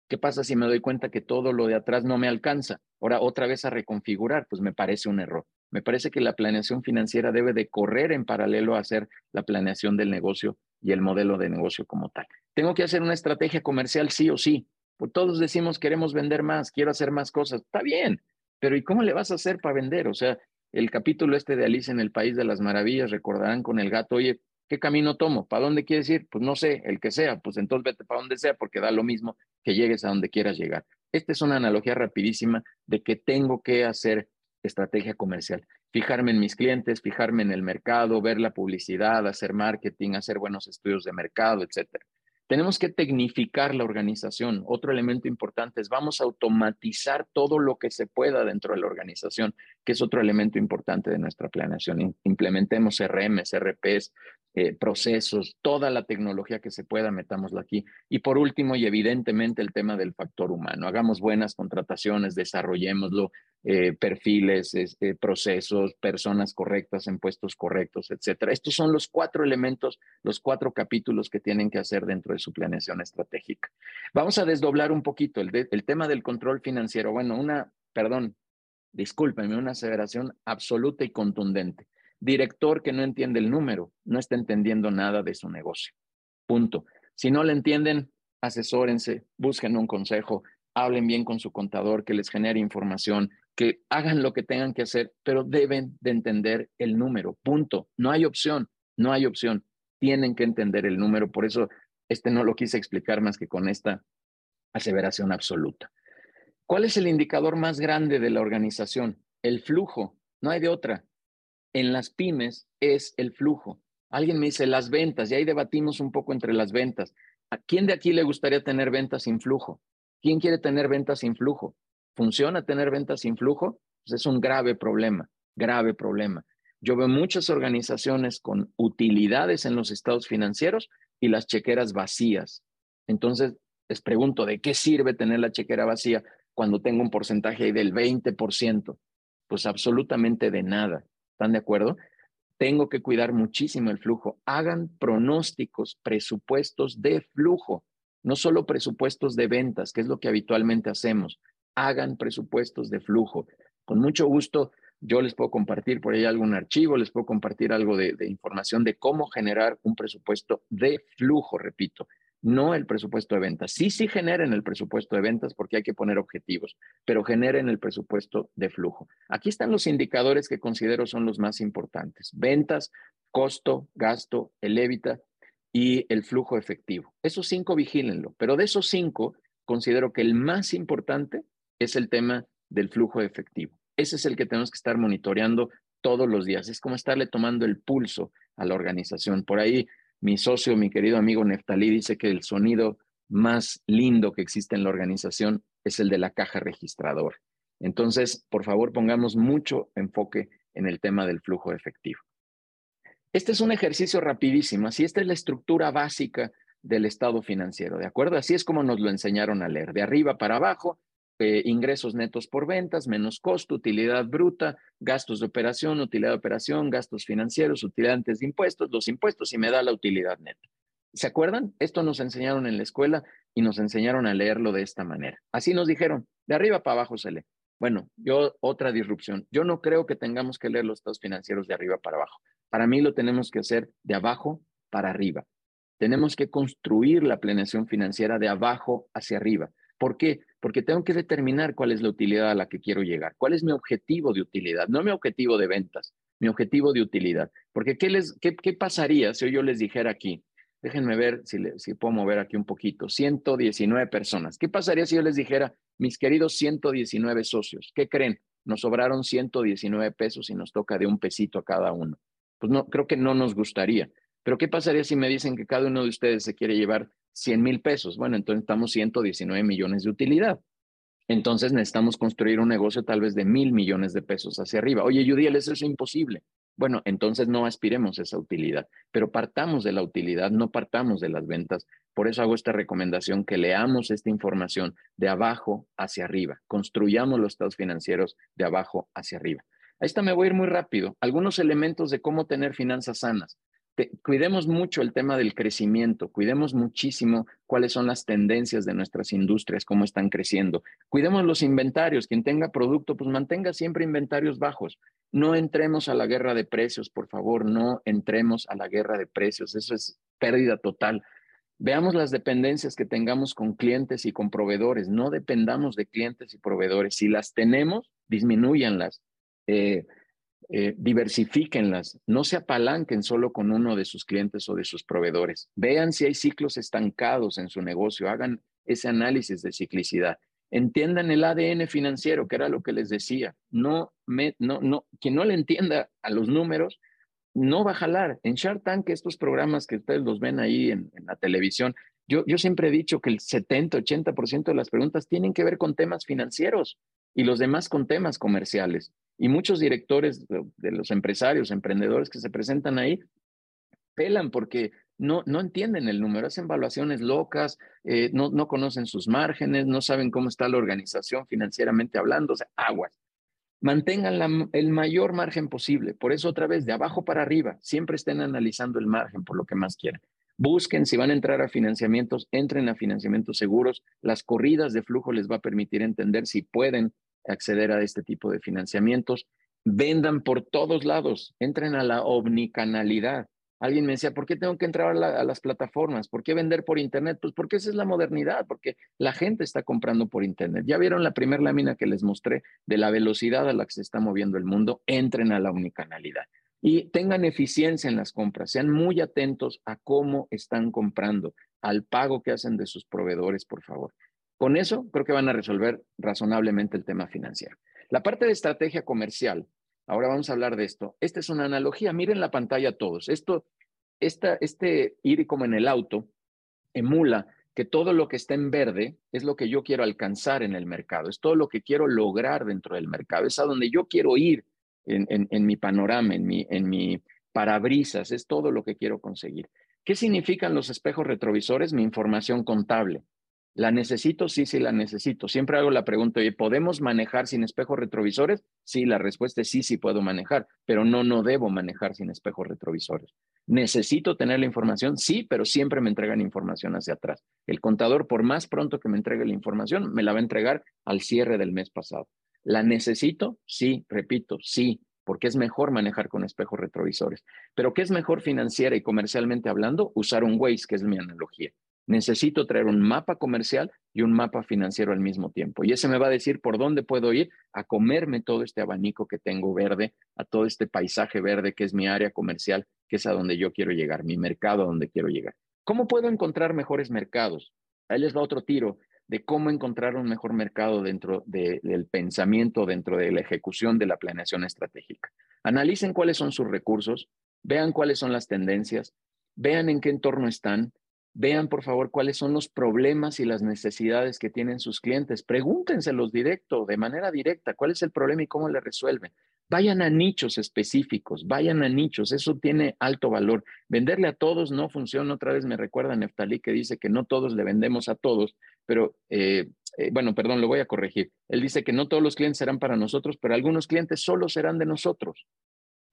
¿Qué pasa si me doy cuenta que todo lo de atrás no me alcanza? Ahora otra vez a reconfigurar, pues me parece un error. Me parece que la planeación financiera debe de correr en paralelo a hacer la planeación del negocio y el modelo de negocio como tal. Tengo que hacer una estrategia comercial sí o sí. Pues todos decimos queremos vender más, quiero hacer más cosas. Está bien, pero ¿y cómo le vas a hacer para vender? O sea, el capítulo este de Alice en el País de las Maravillas, recordarán con el gato, oye, ¿qué camino tomo? ¿Para dónde quieres ir? Pues no sé, el que sea, pues entonces vete para donde sea porque da lo mismo que llegues a donde quieras llegar. Esta es una analogía rapidísima de que tengo que hacer estrategia comercial. Fijarme en mis clientes, fijarme en el mercado, ver la publicidad, hacer marketing, hacer buenos estudios de mercado, etc. Tenemos que tecnificar la organización. Otro elemento importante es vamos a automatizar todo lo que se pueda dentro de la organización, que es otro elemento importante de nuestra planeación. Implementemos RMs, RPs, eh, procesos, toda la tecnología que se pueda, metámosla aquí. Y por último, y evidentemente, el tema del factor humano. Hagamos buenas contrataciones, desarrollémoslo, eh, perfiles, este, procesos, personas correctas en puestos correctos, etcétera. Estos son los cuatro elementos, los cuatro capítulos que tienen que hacer dentro de su planeación estratégica. Vamos a desdoblar un poquito el, tema del control financiero. Bueno, una, perdón, discúlpenme, una aseveración absoluta y contundente. Director que no entiende el número, no está entendiendo nada de su negocio. Punto. Si no le entienden, asesórense, busquen un consejo, hablen bien con su contador, que les genere información, que hagan lo que tengan que hacer, pero deben de entender el número, punto. No hay opción, no hay opción. Tienen que entender el número, por eso este no lo quise explicar más que con esta aseveración absoluta. ¿Cuál es el indicador más grande de la organización? El flujo, no hay de otra. En las pymes es el flujo. Alguien me dice las ventas, y ahí debatimos un poco entre las ventas. ¿A quién de aquí le gustaría tener ventas sin flujo? ¿Quién quiere tener ventas sin flujo? ¿Funciona tener ventas sin flujo? Pues es un grave problema, grave problema. Yo veo muchas organizaciones con utilidades en los estados financieros y las chequeras vacías. Entonces, les pregunto, ¿de qué sirve tener la chequera vacía cuando tengo un porcentaje del 20%? Pues absolutamente de nada. ¿Están de acuerdo? Tengo que cuidar muchísimo el flujo. Hagan pronósticos, presupuestos de flujo, no solo presupuestos de ventas, que es lo que habitualmente hacemos hagan presupuestos de flujo. Con mucho gusto, yo les puedo compartir por ahí algún archivo, les puedo compartir algo de, información de cómo generar un presupuesto de flujo, repito, no el presupuesto de ventas. Sí, sí generen el presupuesto de ventas porque hay que poner objetivos, pero generen el presupuesto de flujo. Aquí están los indicadores que considero son los más importantes. Ventas, costo, gasto, el EBITDA y el flujo efectivo. Esos cinco vigílenlo, pero de esos cinco considero que el más importante es el tema del flujo efectivo. Ese es el que tenemos que estar monitoreando todos los días. Es como estarle tomando el pulso a la organización. Por ahí mi socio, mi querido amigo Neftalí, dice que el sonido más lindo que existe en la organización es el de la caja registrador. Entonces, por favor, pongamos mucho enfoque en el tema del flujo efectivo. Este es un ejercicio rapidísimo, así esta es la estructura básica del estado financiero, ¿de acuerdo? Así es como nos lo enseñaron a leer, de arriba para abajo, eh, ingresos netos por ventas, menos costo, utilidad bruta, gastos de operación, utilidad de operación, gastos financieros, utilidad antes de impuestos, los impuestos y me da la utilidad neta. ¿Se acuerdan? Esto nos enseñaron en la escuela y nos enseñaron a leerlo de esta manera. Así nos dijeron, de arriba para abajo se lee. Bueno, yo otra disrupción. Yo no creo que tengamos que leer los estados financieros de arriba para abajo. Para mí lo tenemos que hacer de abajo para arriba. Tenemos que construir la planeación financiera de abajo hacia arriba. ¿Por qué? Porque tengo que determinar cuál es la utilidad a la que quiero llegar, cuál es mi objetivo de utilidad, no mi objetivo de ventas, mi objetivo de utilidad. Porque ¿qué, les, qué, pasaría si yo les dijera aquí, déjenme ver si, si puedo mover aquí un poquito, 119 personas. ¿Qué pasaría si yo les dijera, mis queridos 119 socios, ¿qué creen? Nos sobraron 119 pesos y nos toca de un pesito a cada uno. Pues no, creo que no nos gustaría. Pero ¿qué pasaría si me dicen que cada uno de ustedes se quiere llevar 100 mil pesos. Bueno, entonces estamos 119 millones de utilidad. Entonces necesitamos construir un negocio tal vez de mil millones de pesos hacia arriba. Oye, Judiel, eso es imposible. Bueno, entonces no aspiremos a esa utilidad, pero partamos de la utilidad, no partamos de las ventas. Por eso hago esta recomendación, que leamos esta información de abajo hacia arriba, construyamos los estados financieros de abajo hacia arriba. Ahí está, me voy a ir muy rápido. Algunos elementos de cómo tener finanzas sanas cuidemos mucho el tema del crecimiento, cuidemos muchísimo cuáles son las tendencias de nuestras industrias, cómo están creciendo. Cuidemos los inventarios, quien tenga producto, pues mantenga siempre inventarios bajos. No entremos a la guerra de precios, por favor, no entremos a la guerra de precios, eso es pérdida total. Veamos las dependencias que tengamos con clientes y con proveedores, no dependamos de clientes y proveedores. Si las tenemos, disminuyanlas. Eh, eh, diversifíquenlas, no se apalanquen solo con uno de sus clientes o de sus proveedores. Vean si hay ciclos estancados en su negocio, hagan ese análisis de ciclicidad. Entiendan el ADN financiero, que era lo que les decía. No, me, no, no, quien no le entienda a los números, no va a jalar. En Shark Tank, estos programas que ustedes los ven ahí en, la televisión, Yo, yo siempre he dicho que el 70, 80% de las preguntas tienen que ver con temas financieros y los demás con temas comerciales. Y muchos directores de, los empresarios, emprendedores que se presentan ahí, pelan porque no, no entienden el número, hacen evaluaciones locas, eh, no, no conocen sus márgenes, no saben cómo está la organización financieramente hablando, o sea, aguas. Mantengan el mayor margen posible. Por eso, otra vez, de abajo para arriba, siempre estén analizando el margen por lo que más quieran. Busquen, si van a entrar a financiamientos, entren a financiamientos seguros. Las corridas de flujo les va a permitir entender si pueden acceder a este tipo de financiamientos. Vendan por todos lados, entren a la omnicanalidad. Alguien me decía, ¿por qué tengo que entrar a, las plataformas? ¿Por qué vender por Internet? Pues porque esa es la modernidad, porque la gente está comprando por Internet. Ya vieron la primera lámina que les mostré de la velocidad a la que se está moviendo el mundo. Entren a la omnicanalidad y tengan eficiencia en las compras. Sean muy atentos a cómo están comprando, al pago que hacen de sus proveedores, por favor. Con eso creo que van a resolver razonablemente el tema financiero. La parte de estrategia comercial Ahora vamos a hablar de esto. Esta es una analogía. Miren la pantalla todos. Esto, esta, este ir como en el auto emula que todo lo que está en verde es lo que yo quiero alcanzar en el mercado, es todo lo que quiero lograr dentro del mercado, es a donde yo quiero ir en, en mi panorama, en mi, en mi parabrisas, es todo lo que quiero conseguir. ¿Qué significan los espejos retrovisores? Mi información contable. ¿La necesito? Sí, sí, la necesito. Siempre hago la pregunta, ¿podemos manejar sin espejos retrovisores? Sí, la respuesta es sí, sí puedo manejar, pero no, no debo manejar sin espejos retrovisores. ¿Necesito tener la información? Sí, pero siempre me entregan información hacia atrás. El contador, por más pronto que me entregue la información, me la va a entregar al cierre del mes pasado. ¿La necesito? Sí, repito, sí, porque es mejor manejar con espejos retrovisores. Pero ¿qué es mejor financiera y comercialmente hablando? Usar un Waze, que es mi analogía necesito traer un mapa comercial y un mapa financiero al mismo tiempo. Y ese me va a decir por dónde puedo ir a comerme todo este abanico que tengo verde, a todo este paisaje verde que es mi área comercial, que es a donde yo quiero llegar, mi mercado a donde quiero llegar. ¿Cómo puedo encontrar mejores mercados? Ahí les va otro tiro de cómo encontrar un mejor mercado dentro del pensamiento, dentro de la ejecución de la planeación estratégica. Analicen cuáles son sus recursos, vean cuáles son las tendencias, vean en qué entorno están, Vean, por favor, cuáles son los problemas y las necesidades que tienen sus clientes. Pregúntenselos directo, de manera directa, cuál es el problema y cómo le resuelven. Vayan a nichos específicos, vayan a nichos, eso tiene alto valor. Venderle a todos no funciona. Otra vez me recuerda Neftalí que dice que no todos le vendemos a todos, pero eh, eh, bueno, perdón, lo voy a corregir. Él dice que no todos los clientes serán para nosotros, pero algunos clientes solo serán de nosotros.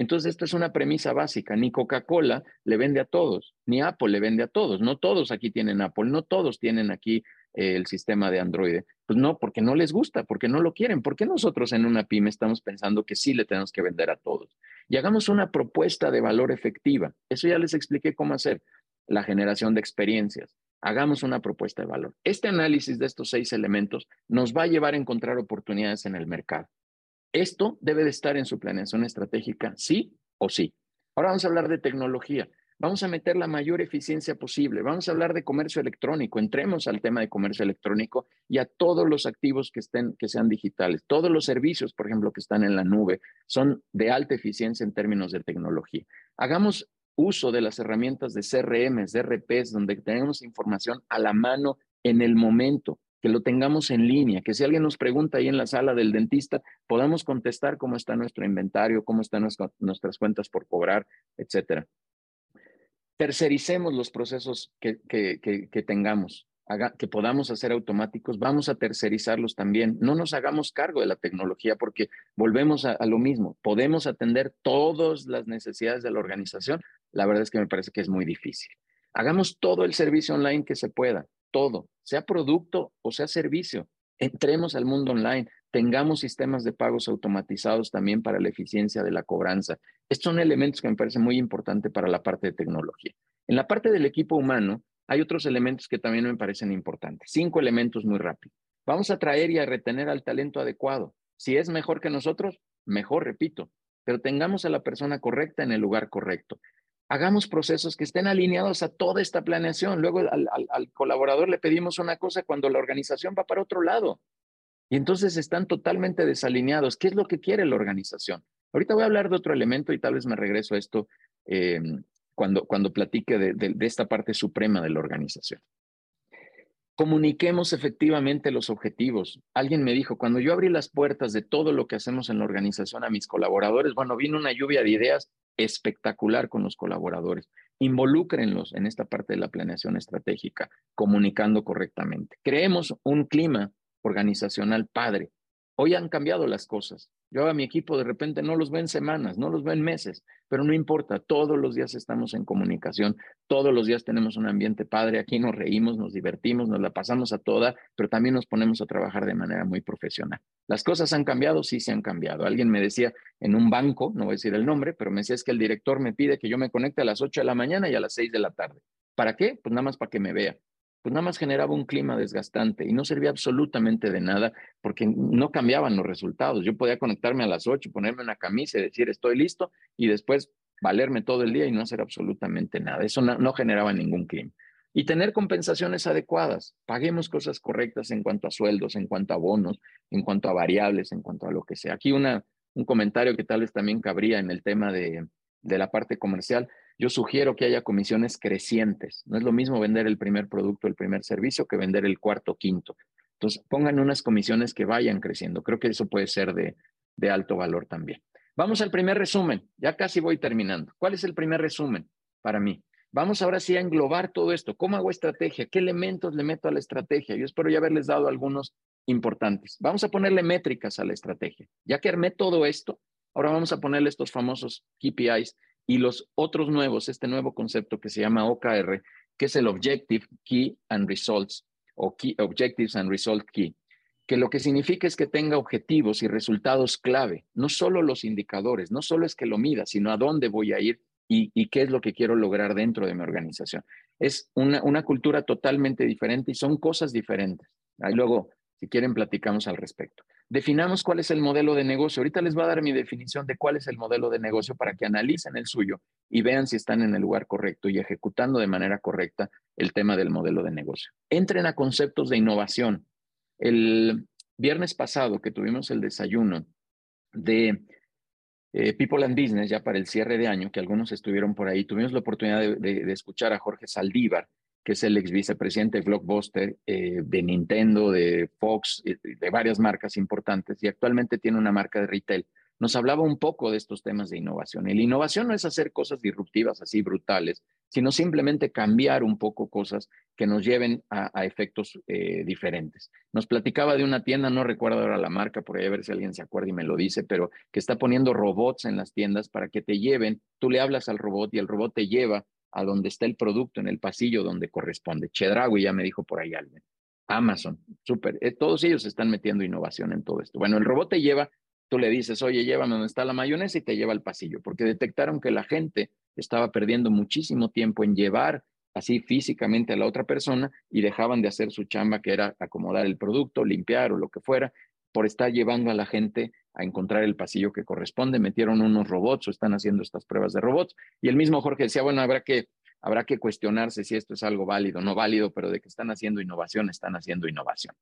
Entonces, esta es una premisa básica. Ni Coca-Cola le vende a todos, ni Apple le vende a todos. No todos aquí tienen Apple, no todos tienen aquí eh, el sistema de Android. Pues no, porque no les gusta, porque no lo quieren. ¿Por qué nosotros en una pyme estamos pensando que sí le tenemos que vender a todos? Y hagamos una propuesta de valor efectiva. Eso ya les expliqué cómo hacer. La generación de experiencias. Hagamos una propuesta de valor. Este análisis de estos seis elementos nos va a llevar a encontrar oportunidades en el mercado. Esto debe de estar en su planeación estratégica, sí o sí. Ahora vamos a hablar de tecnología. Vamos a meter la mayor eficiencia posible. Vamos a hablar de comercio electrónico. Entremos al tema de comercio electrónico y a todos los activos que estén, que sean digitales. Todos los servicios, por ejemplo, que están en la nube, son de alta eficiencia en términos de tecnología. Hagamos uso de las herramientas de CRM, de RPs, donde tenemos información a la mano en el momento que lo tengamos en línea, que si alguien nos pregunta ahí en la sala del dentista, podamos contestar cómo está nuestro inventario, cómo están nuestras cuentas por cobrar, etcétera. Tercericemos los procesos que, que, tengamos, que podamos hacer automáticos, vamos a tercerizarlos también. No nos hagamos cargo de la tecnología porque volvemos a, a lo mismo. Podemos atender todas las necesidades de la organización. La verdad es que me parece que es muy difícil. Hagamos todo el servicio online que se pueda todo, sea producto o sea servicio. Entremos al mundo online, tengamos sistemas de pagos automatizados también para la eficiencia de la cobranza. Estos son elementos que me parecen muy importantes para la parte de tecnología. En la parte del equipo humano, hay otros elementos que también me parecen importantes. Cinco elementos muy rápido. Vamos a traer y a retener al talento adecuado. Si es mejor que nosotros, mejor, repito, pero tengamos a la persona correcta en el lugar correcto hagamos procesos que estén alineados a toda esta planeación. Luego al, colaborador le pedimos una cosa cuando la organización va para otro lado. Y entonces están totalmente desalineados. ¿Qué es lo que quiere la organización? Ahorita voy a hablar de otro elemento y tal vez me regreso a esto em, cuando, cuando platique de, de esta parte suprema de la organización. comuniquemos efectivamente los objetivos. Alguien me dijo, cuando yo abrí las puertas de todo lo que hacemos en la organización a mis colaboradores, bueno, vino una lluvia de ideas espectacular con los colaboradores. Involúcrenlos en esta parte de la planeación estratégica, comunicando correctamente. Creemos un clima organizacional padre. Hoy han cambiado las cosas. Yo a mi equipo de repente no los ven semanas, no los ven meses, pero no importa, todos los días estamos en comunicación, todos los días tenemos un ambiente padre, aquí nos reímos, nos divertimos, nos la pasamos a toda, pero también nos ponemos a trabajar de manera muy profesional. ¿Las cosas han cambiado? Sí, se han cambiado. Alguien me decía en un banco, no voy a decir el nombre, pero me decía es que el director me pide que yo me conecte a las 8 de la mañana y a las 6 de la tarde. ¿Para qué? Pues nada más para que me vea pues nada más generaba un clima desgastante y no servía absolutamente de nada porque no cambiaban los resultados. Yo podía conectarme a las 8, ponerme una camisa y decir estoy listo y después valerme todo el día y no hacer absolutamente nada. Eso no, generaba ningún clima. Y tener compensaciones adecuadas. Paguemos cosas correctas en cuanto a sueldos, en cuanto a bonos, en cuanto a variables, en cuanto a lo que sea. Aquí una, un comentario que tal vez también cabría en el tema de, de la parte comercial yo sugiero que haya comisiones crecientes. No es lo mismo vender el primer producto, el primer servicio, que vender el cuarto, quinto. Entonces, pongan unas comisiones que vayan creciendo. Creo que eso puede ser de, de alto valor también. Vamos al primer resumen. Ya casi voy terminando. ¿Cuál es el primer resumen para mí? Vamos ahora sí a englobar todo esto. ¿Cómo hago estrategia? ¿Qué elementos le meto a la estrategia? Yo espero ya haberles dado algunos importantes. Vamos a ponerle métricas a la estrategia. Ya que armé todo esto, ahora vamos a ponerle estos famosos KPIs y los otros nuevos, este nuevo concepto que se llama OKR, que es el Objective Key and Results o Key, Objectives and Result Key, que lo que significa es que tenga objetivos y resultados clave, no solo los indicadores, no solo es que lo mida, sino a dónde voy a ir y, qué es lo que quiero lograr dentro de mi organización. Es una, una cultura totalmente diferente y son cosas diferentes. Ahí luego, si quieren, platicamos al respecto. Definamos cuál es el modelo de negocio. Ahorita les voy a dar mi definición de cuál es el modelo de negocio para que analicen el suyo y vean si están en el lugar correcto y ejecutando de manera correcta el tema del modelo de negocio. Entren a conceptos de innovación. El viernes pasado que tuvimos el desayuno de eh, People and Business, ya para el cierre de año, que algunos estuvieron por ahí, tuvimos la oportunidad de escuchar a Jorge Saldívar, que es el ex vicepresidente de Blockbuster, eh, de Nintendo, de Fox, de varias marcas importantes, y actualmente tiene una marca de retail. Nos hablaba un poco de estos temas de innovación. Y la innovación no es hacer cosas disruptivas así brutales, sino simplemente cambiar un poco cosas que nos lleven a, efectos eh, diferentes. Nos platicaba de una tienda, no recuerdo ahora la marca, por ahí a ver si alguien se acuerda y me lo dice, pero que está poniendo robots en las tiendas para que te lleven, tú le hablas al robot y el robot te lleva a donde está el producto en el pasillo donde corresponde. Chedraui ya me dijo por ahí alguien. Amazon, súper. Eh, todos ellos están metiendo innovación en todo esto. Bueno, el robot te lleva, tú le dices, oye, llévame donde está la mayonesa y te lleva al pasillo, porque detectaron que la gente estaba perdiendo muchísimo tiempo en llevar así físicamente a la otra persona y dejaban de hacer su chamba, que era acomodar el producto, limpiar o lo que fuera, por estar llevando a la gente a encontrar el pasillo que corresponde. Metieron unos robots o están haciendo estas pruebas de robots. Y el mismo Jorge decía, bueno, habrá que, habrá que cuestionarse si esto es algo válido o no válido, pero de que están haciendo innovación, están haciendo innovación.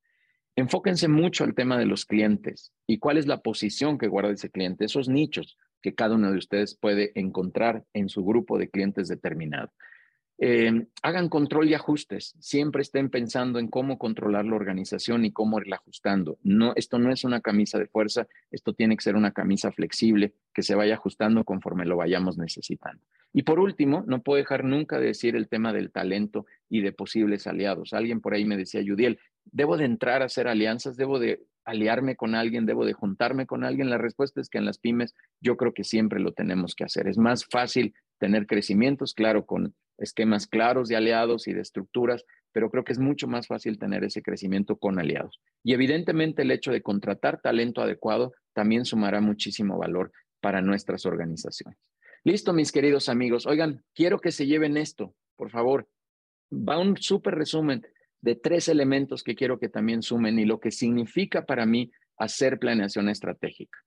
Enfóquense mucho al tema de los clientes y cuál es la posición que guarda ese cliente, esos nichos que cada uno de ustedes puede encontrar en su grupo de clientes determinado. Eh, hagan control y ajustes. Siempre estén pensando en cómo controlar la organización y cómo irla ajustando. No, esto no es una camisa de fuerza, esto tiene que ser una camisa flexible que se vaya ajustando conforme lo vayamos necesitando. Y por último, no puedo dejar nunca de decir el tema del talento y de posibles aliados. Alguien por ahí me decía, Yudiel, ¿debo de entrar a hacer alianzas? ¿Debo de aliarme con alguien? ¿Debo de juntarme con alguien? La respuesta es que en las pymes yo creo que siempre lo tenemos que hacer. Es más fácil tener crecimientos, claro, con esquemas claros de aliados y de estructuras, pero creo que es mucho más fácil tener ese crecimiento con aliados. Y evidentemente el hecho de contratar talento adecuado también sumará muchísimo valor para nuestras organizaciones. Listo, mis queridos amigos. Oigan, quiero que se lleven esto, por favor. Va un súper resumen de tres elementos que quiero que también sumen y lo que significa para mí hacer planeación estratégica.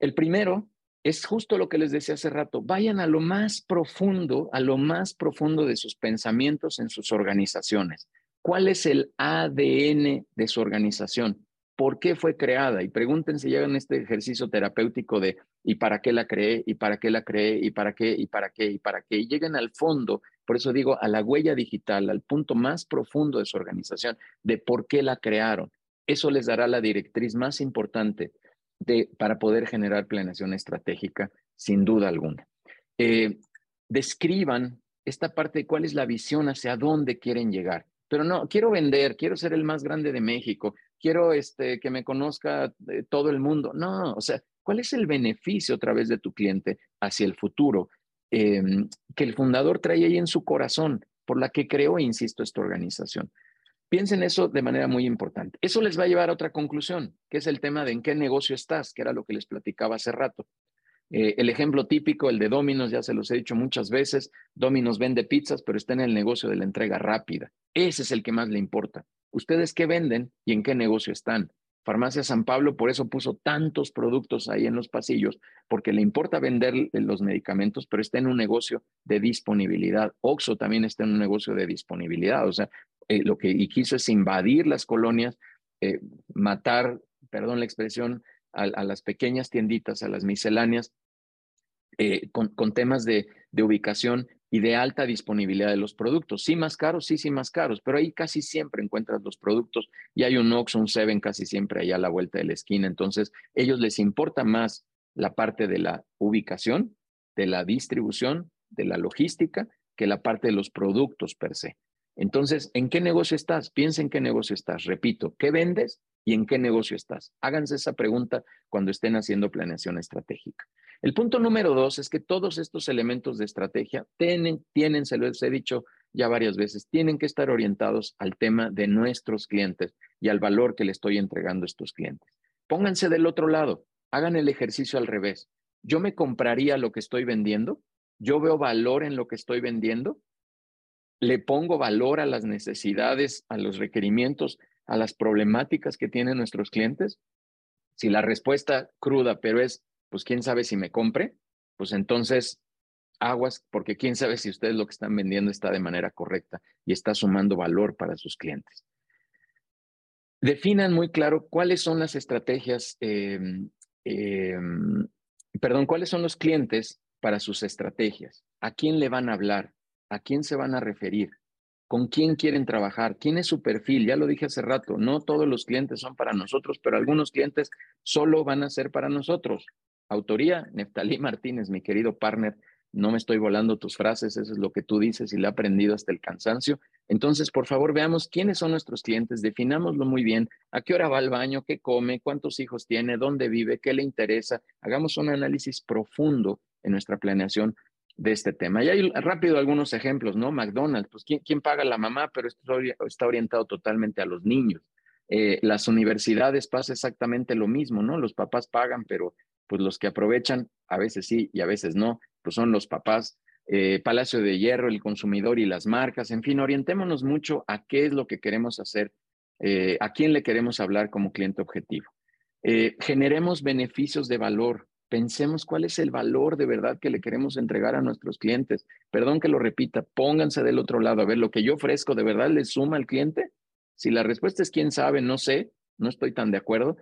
El primero es justo lo que les decía hace rato, vayan a lo más profundo, a lo más profundo de sus pensamientos en sus organizaciones. ¿Cuál es el ADN de su organización? Por qué fue creada y pregúntense si hagan este ejercicio terapéutico de ¿y para qué la creé? ¿y para qué la creé? ¿y para qué? ¿y para qué? ¿y para qué? Y lleguen al fondo, por eso digo, a la huella digital, al punto más profundo de su organización, de por qué la crearon. Eso les dará la directriz más importante de, para poder generar planeación estratégica, sin duda alguna. Eh, describan esta parte de cuál es la visión, hacia dónde quieren llegar. Pero no, quiero vender, quiero ser el más grande de México, quiero este, que me conozca eh, todo el mundo. No, o sea, ¿cuál es el beneficio a través de tu cliente hacia el futuro em, que el fundador trae ahí en su corazón, por la que creó, insisto, esta organización? Piensen eso de manera muy importante. Eso les va a llevar a otra conclusión, que es el tema de en qué negocio estás, que era lo que les platicaba hace rato. Eh, el ejemplo típico, el de Domino's, ya se los he dicho muchas veces, Domino's vende pizzas, pero está en el negocio de la entrega rápida. Ese es el que más le importa. ¿Ustedes qué venden y en qué negocio están? Farmacia San Pablo por eso puso tantos productos ahí en los pasillos, porque le importa vender los medicamentos, pero está en un negocio de disponibilidad. Oxo también está en un negocio de disponibilidad. O sea, eh, lo que quiso es invadir las colonias, eh, matar, perdón la expresión, a, las pequeñas tienditas, a las misceláneas, eh, con, temas de, ubicación y de alta disponibilidad de los productos. Sí, más caros, sí, sí, más caros, pero ahí casi siempre encuentras los productos y hay un Ox, un Seven casi siempre ahí a la vuelta de la esquina. Entonces, ellos les importa más la parte de la ubicación, de la distribución, de la logística, que la parte de los productos per se. Entonces, ¿en qué negocio estás? Piensa en qué negocio estás. Repito, ¿qué vendes y en qué negocio estás? Háganse esa pregunta cuando estén haciendo planeación estratégica. El punto número dos es que todos estos elementos de estrategia tienen, se los he dicho ya varias veces, tienen que estar orientados al tema de nuestros clientes y al valor que le estoy entregando a estos clientes. Pónganse del otro lado, hagan el ejercicio al revés. Yo me compraría lo que estoy vendiendo, yo veo valor en lo que estoy vendiendo, le pongo valor a las necesidades, a los requerimientos, a las problemáticas que tienen nuestros clientes? Si la respuesta cruda, pero es, pues quién sabe si me compre, pues entonces aguas, porque quién sabe si ustedes lo que están vendiendo está de manera correcta y está sumando valor para sus clientes. Definan muy claro cuáles son las estrategias, em, em, perdón, cuáles son los clientes para sus estrategias, a quién le van a hablar, a quién se van a referir, con quién quieren trabajar, quién es su perfil. Ya lo dije hace rato, no todos los clientes son para nosotros, pero algunos clientes solo van a ser para nosotros. Autoría, Neftalí Martínez, mi querido partner. No me estoy volando tus frases, eso es lo que tú dices y le he aprendido hasta el cansancio. Entonces, por favor, veamos quiénes son nuestros clientes, definámoslo muy bien, a qué hora va al baño, qué come, cuántos hijos tiene, dónde vive, qué le interesa. Hagamos un análisis profundo en nuestra planeación de este tema. Y hay rápido algunos ejemplos, ¿no? McDonald's, pues ¿quién, paga la mamá? Pero esto está orientado totalmente a los niños. Eh, las universidades pasa exactamente lo mismo, ¿no? Los papás pagan, pero pues los que aprovechan, a veces sí y a veces no, pues son los papás. Eh, Palacio de Hierro, el consumidor y las marcas, en fin, orientémonos mucho a qué es lo que queremos hacer, eh, a quién le queremos hablar como cliente objetivo. generemos beneficios de valor, Pensemos cuál es el valor de verdad que le queremos entregar a nuestros clientes. Perdón que lo repita, pónganse del otro lado a ver lo que yo ofrezco de verdad le suma al cliente. Si la respuesta es quién sabe, no sé, no estoy tan de acuerdo,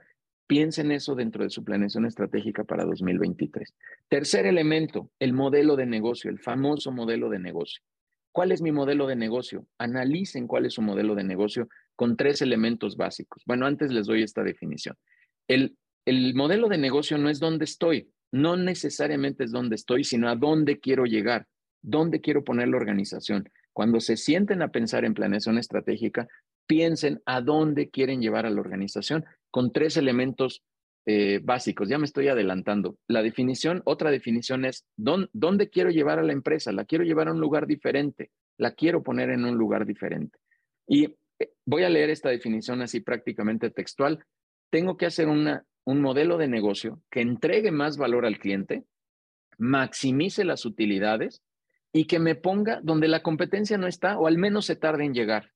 piensen eso dentro de su planeación estratégica para 2023. Tercer elemento, el modelo de negocio, el famoso modelo de negocio. ¿Cuál es mi modelo de negocio? Analicen cuál es su modelo de negocio con tres elementos básicos. Bueno, antes les doy esta definición. El el modelo de negocio no es dónde estoy, no necesariamente es dónde estoy, sino a dónde quiero llegar, dónde quiero poner la organización. Cuando se sienten a pensar en planeación estratégica, piensen a dónde quieren llevar a la organización con tres elementos eh, básicos. Ya me estoy adelantando. La definición, otra definición es ¿dónde, quiero llevar a la empresa. La quiero llevar a un lugar diferente. La quiero poner en un lugar diferente. Y eh, voy a leer esta definición así prácticamente textual. Tengo que hacer una un modelo de negocio que entregue más valor al cliente, maximice las utilidades y que me ponga donde la competencia no está o al menos se tarde en llegar.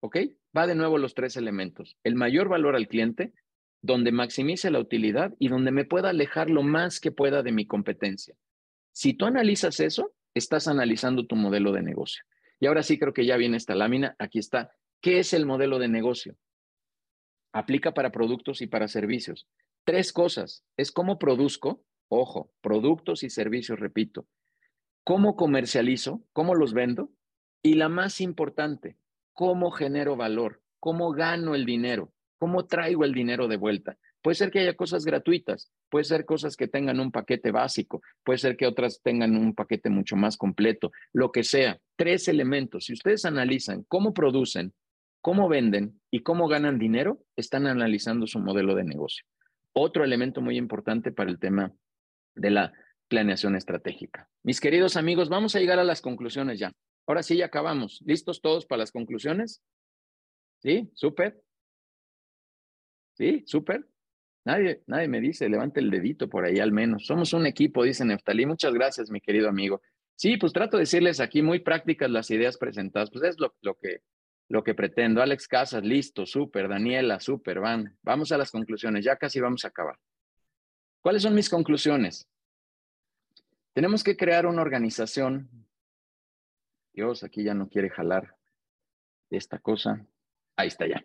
¿Ok? Va de nuevo los tres elementos. El mayor valor al cliente, donde maximice la utilidad y donde me pueda alejar lo más que pueda de mi competencia. Si tú analizas eso, estás analizando tu modelo de negocio. Y ahora sí creo que ya viene esta lámina. Aquí está. ¿Qué es el modelo de negocio? Aplica para productos y para servicios. Tres cosas. Es cómo produzco, ojo, productos y servicios, repito. Cómo comercializo, cómo los vendo. Y la más importante, cómo genero valor, cómo gano el dinero, cómo traigo el dinero de vuelta. Puede ser que haya cosas gratuitas, puede ser cosas que tengan un paquete básico, puede ser que otras tengan un paquete mucho más completo, lo que sea. Tres elementos. Si ustedes analizan cómo producen, cómo venden y cómo ganan dinero, están analizando su modelo de negocio. Otro elemento muy importante para el tema de la planeación estratégica. Mis queridos amigos, vamos a llegar a las conclusiones ya. Ahora sí, ya acabamos. ¿Listos todos para las conclusiones? ¿Sí? ¿Súper? ¿Sí? ¿Súper? Nadie, nadie me dice, levante el dedito por ahí al menos. Somos un equipo, dice Neftalí. Muchas gracias, mi querido amigo. Sí, pues trato de decirles aquí muy prácticas las ideas presentadas. Pues es lo, lo que, lo que pretendo. Alex Casas, listo, súper. Daniela, súper, van. Vamos a las conclusiones, ya casi vamos a acabar. ¿Cuáles son mis conclusiones? Tenemos que crear una organización. Dios, aquí ya no quiere jalar esta cosa. Ahí está ya.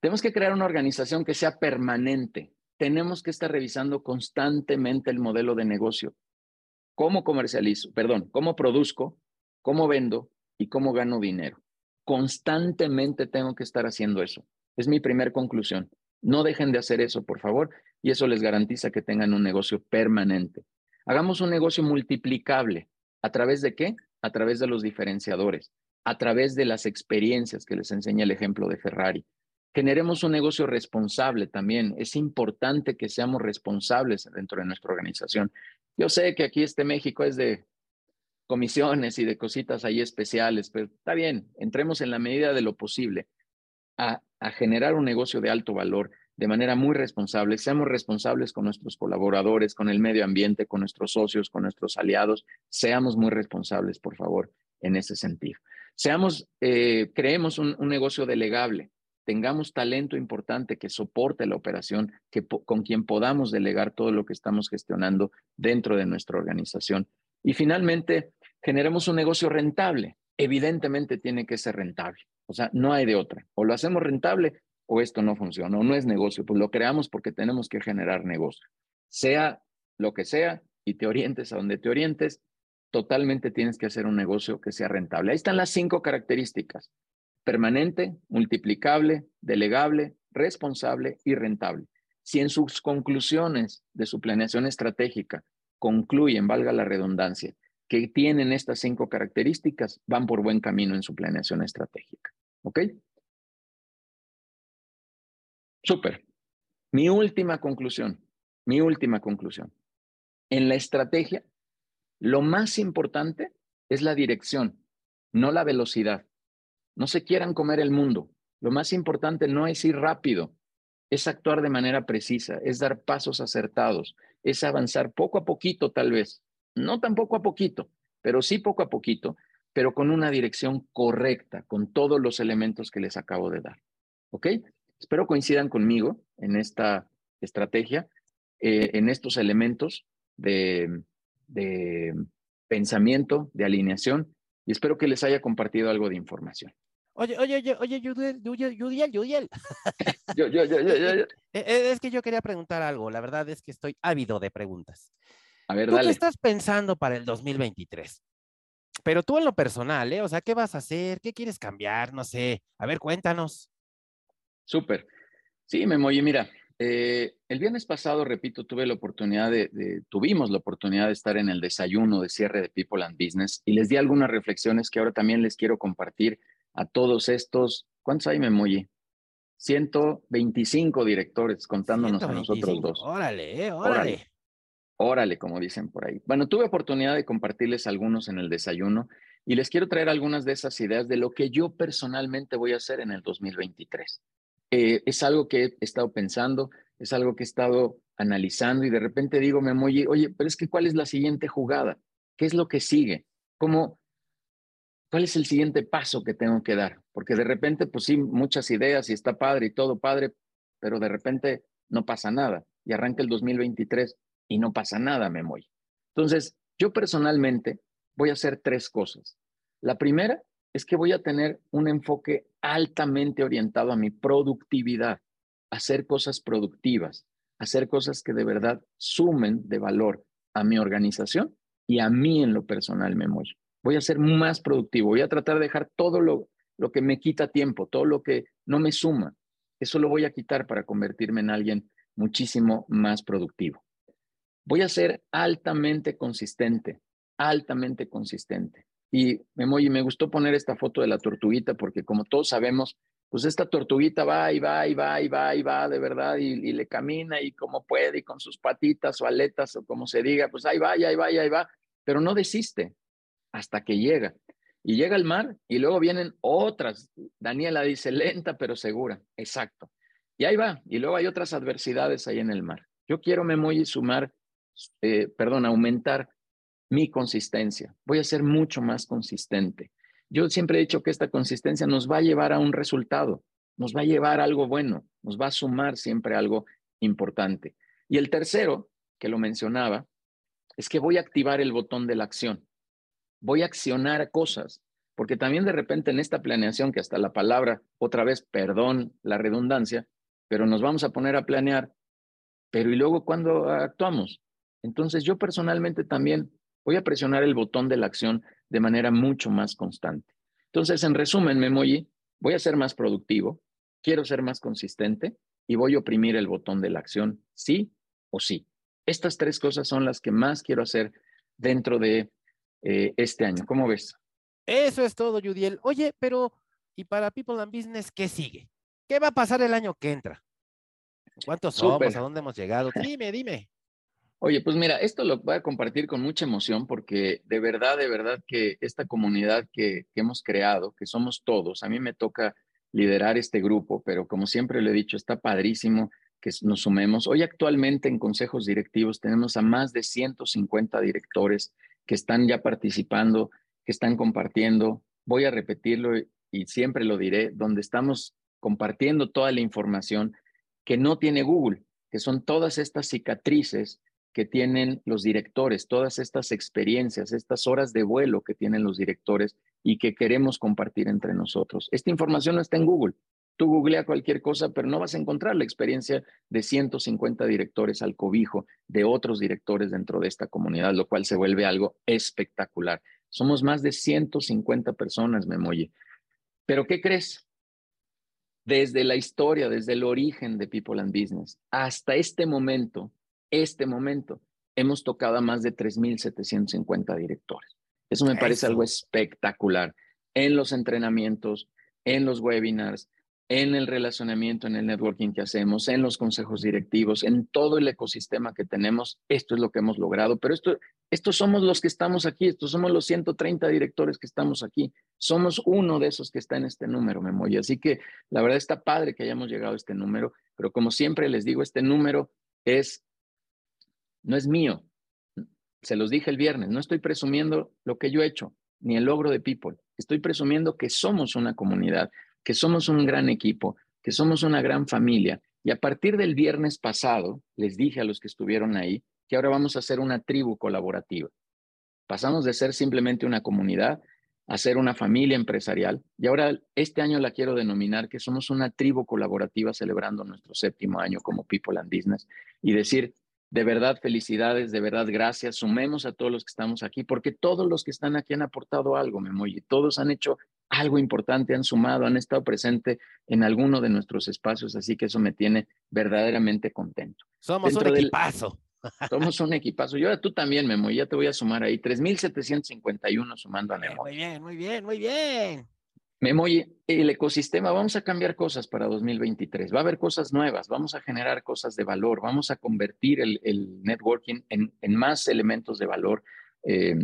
Tenemos que crear una organización que sea permanente, tenemos que estar revisando constantemente el modelo de negocio. ¿Cómo comercializo? Perdón, ¿cómo produzco? ¿Cómo vendo? ¿Y cómo gano dinero? Constantemente tengo que estar haciendo eso. Es mi primer conclusión. No dejen de hacer eso, por favor, y eso les garantiza que tengan un negocio permanente. Hagamos un negocio multiplicable. ¿A través de qué? A través de los diferenciadores, a través de las experiencias que les enseña el ejemplo de Ferrari, generemos un negocio responsable también. Es importante que seamos responsables dentro de nuestra organización. Yo sé que aquí este México es de comisiones y de cositas ahí especiales, pero está bien, entremos en la medida de lo posible a, a generar un negocio de alto valor de manera muy responsable. Seamos responsables con nuestros colaboradores, con el medio ambiente, con nuestros socios, con nuestros aliados. Seamos muy responsables, por favor, en ese sentido. Seamos, eh, creemos un, un negocio delegable tengamos talento importante que soporte la operación, que con quien podamos delegar todo lo que estamos gestionando dentro de nuestra organización. Y finalmente, generemos un negocio rentable. Evidentemente tiene que ser rentable. O sea, no hay de otra. O lo hacemos rentable o esto no funciona, o no es negocio. Pues lo creamos porque tenemos que generar negocio. Sea lo que sea y te orientes a donde te orientes, totalmente tienes que hacer un negocio que sea rentable. Ahí están las cinco características permanente, multiplicable, delegable, responsable y rentable. Si en sus conclusiones de su planeación estratégica concluyen, valga la redundancia, que tienen estas cinco características, van por buen camino en su planeación estratégica. ¿Ok? Súper. Mi última conclusión, mi última conclusión. En la estrategia, lo más importante es la dirección, no la velocidad. No se quieran comer el mundo. Lo más importante no es ir rápido, es actuar de manera precisa, es dar pasos acertados, es avanzar poco a poquito tal vez. No tan poco a poquito, pero sí poco a poquito, pero con una dirección correcta, con todos los elementos que les acabo de dar. ¿Ok? Espero coincidan conmigo en esta estrategia, eh, en estos elementos de, de pensamiento, de alineación, y espero que les haya compartido algo de información. Oye, oye, oye, oye, Yudiel, Yudiel, Yudiel. yo, yo, yo, yo, yo, e, e, Es que yo quería preguntar algo. La verdad es que estoy ávido de preguntas. A ver, ¿Tú dale. qué estás pensando para el 2023? Pero tú en lo personal, ¿eh? O sea, ¿qué vas a hacer? ¿Qué quieres cambiar? No sé. A ver, cuéntanos. Súper. Sí, Memo, oye, mira, eh, el viernes pasado, repito, tuve la oportunidad de, de, tuvimos la oportunidad de estar en el desayuno de cierre de People and Business y les di algunas reflexiones que ahora también les quiero compartir a todos estos, ¿cuántos hay, Memoyi? 125 directores contándonos 125. a nosotros dos. Órale, eh, órale, órale. Órale, como dicen por ahí. Bueno, tuve oportunidad de compartirles algunos en el desayuno y les quiero traer algunas de esas ideas de lo que yo personalmente voy a hacer en el 2023. Eh, es algo que he estado pensando, es algo que he estado analizando y de repente digo, Memoyi, oye, pero es que ¿cuál es la siguiente jugada? ¿Qué es lo que sigue? ¿Cómo, ¿cuál es el siguiente paso que tengo que dar? Porque de repente, pues sí, muchas ideas y está padre y todo padre, pero de repente no pasa nada y arranca el 2023 y no pasa nada, me voy. Entonces, yo personalmente voy a hacer tres cosas. La primera es que voy a tener un enfoque altamente orientado a mi productividad. hacer cosas productivas, hacer cosas que de verdad sumen de valor a mi organización y a mí en lo personal me muero. Voy a ser más productivo, voy a tratar de dejar todo lo, lo que me quita tiempo, todo lo que no me suma. Eso lo voy a quitar para convertirme en alguien muchísimo más productivo. Voy a ser altamente consistente, altamente consistente. Y me, me gustó poner esta foto de la tortuguita porque como todos sabemos, pues esta tortuguita va y va y va y va y va de verdad y, le camina y como puede y con sus patitas o aletas o como se diga, pues ahí va, ahí va, ahí va, pero no desiste hasta que llega. Y llega al mar y luego vienen otras. Daniela dice lenta pero segura. Exacto. Y ahí va. Y luego hay otras adversidades ahí en el mar. Yo quiero, y sumar, eh, perdón, aumentar mi consistencia. Voy a ser mucho más consistente. Yo siempre he dicho que esta consistencia nos va a llevar a un resultado, nos va a llevar a algo bueno, nos va a sumar siempre algo importante. Y el tercero, que lo mencionaba, es que voy a activar el botón de la acción. Voy a accionar cosas, porque también de repente en esta planeación, que hasta la palabra, otra vez, perdón la redundancia, pero nos vamos a poner a planear, pero ¿y luego cuando actuamos? Entonces yo personalmente también voy a presionar el botón de la acción de manera mucho más constante. Entonces, en resumen, Memoji, voy a ser más productivo, quiero ser más consistente y voy a oprimir el botón de la acción sí o sí. Estas tres cosas son las que más quiero hacer dentro de eh, este año. ¿Cómo ves? Eso es todo, Judiel. Oye, pero ¿y para People and Business qué sigue? ¿Qué va a pasar el año que entra? ¿Cuántos somos? ¿A dónde hemos llegado? Dime, dime. Oye, pues mira, esto lo voy a compartir con mucha emoción porque de verdad, de verdad que esta comunidad que, hemos creado, que somos todos, a mí me toca liderar este grupo, pero como siempre le he dicho, está padrísimo que nos sumemos. Hoy actualmente en consejos directivos tenemos a más de 150 directores que están ya participando, que están compartiendo. Voy a repetirlo y siempre lo diré, donde estamos compartiendo toda la información que no tiene Google, que son todas estas cicatrices que tienen los directores, todas estas experiencias, estas horas de vuelo que tienen los directores y que queremos compartir entre nosotros. Esta información no está en Google. Tú googlea cualquier cosa, pero no vas a encontrar la experiencia de 150 directores al cobijo de otros directores dentro de esta comunidad, lo cual se vuelve algo espectacular. Somos más de 150 personas, Memoye. Pero ¿qué crees? Desde la historia, desde el origen de People and Business hasta este momento, este momento, hemos tocado a más de 3.750 directores. Eso me parece algo espectacular en los entrenamientos, en los webinars, en el relacionamiento, en el networking que hacemos, en los consejos directivos, en todo el ecosistema que tenemos. Esto es lo que hemos logrado, pero esto, estos somos los que estamos aquí, estos somos los 130 directores que estamos aquí. Somos uno de esos que está en este número, Memoy. Así que la verdad está padre que hayamos llegado a este número, pero como siempre les digo, este número es no es mío. Se los dije el viernes, no estoy presumiendo lo que yo he hecho, ni el logro de People. Estoy presumiendo que somos una comunidad, que somos un gran equipo, que somos una gran familia. Y a partir del viernes pasado, les dije a los que estuvieron ahí que ahora vamos a ser una tribu colaborativa. Pasamos de ser simplemente una comunidad a ser una familia empresarial. Y ahora este año la quiero denominar que somos una tribu colaborativa celebrando nuestro séptimo año como People and Business y decir, de verdad, felicidades, de verdad, gracias. Sumemos a todos los que estamos aquí, porque todos los que están aquí han aportado algo, Memoy, todos han hecho algo importante, han sumado, han estado presentes en alguno de nuestros espacios, así que eso me tiene verdaderamente contento. Somos un equipazo. somos un equipazo. Y ahora tú también, Memo, ya te voy a sumar ahí, 3.751 sumando a Memo. Muy bien, muy bien, muy bien. Memoy, el ecosistema, vamos a cambiar cosas para 2023, va a haber cosas nuevas, vamos a generar cosas de valor, vamos a convertir el, networking en, más elementos de valor, eh,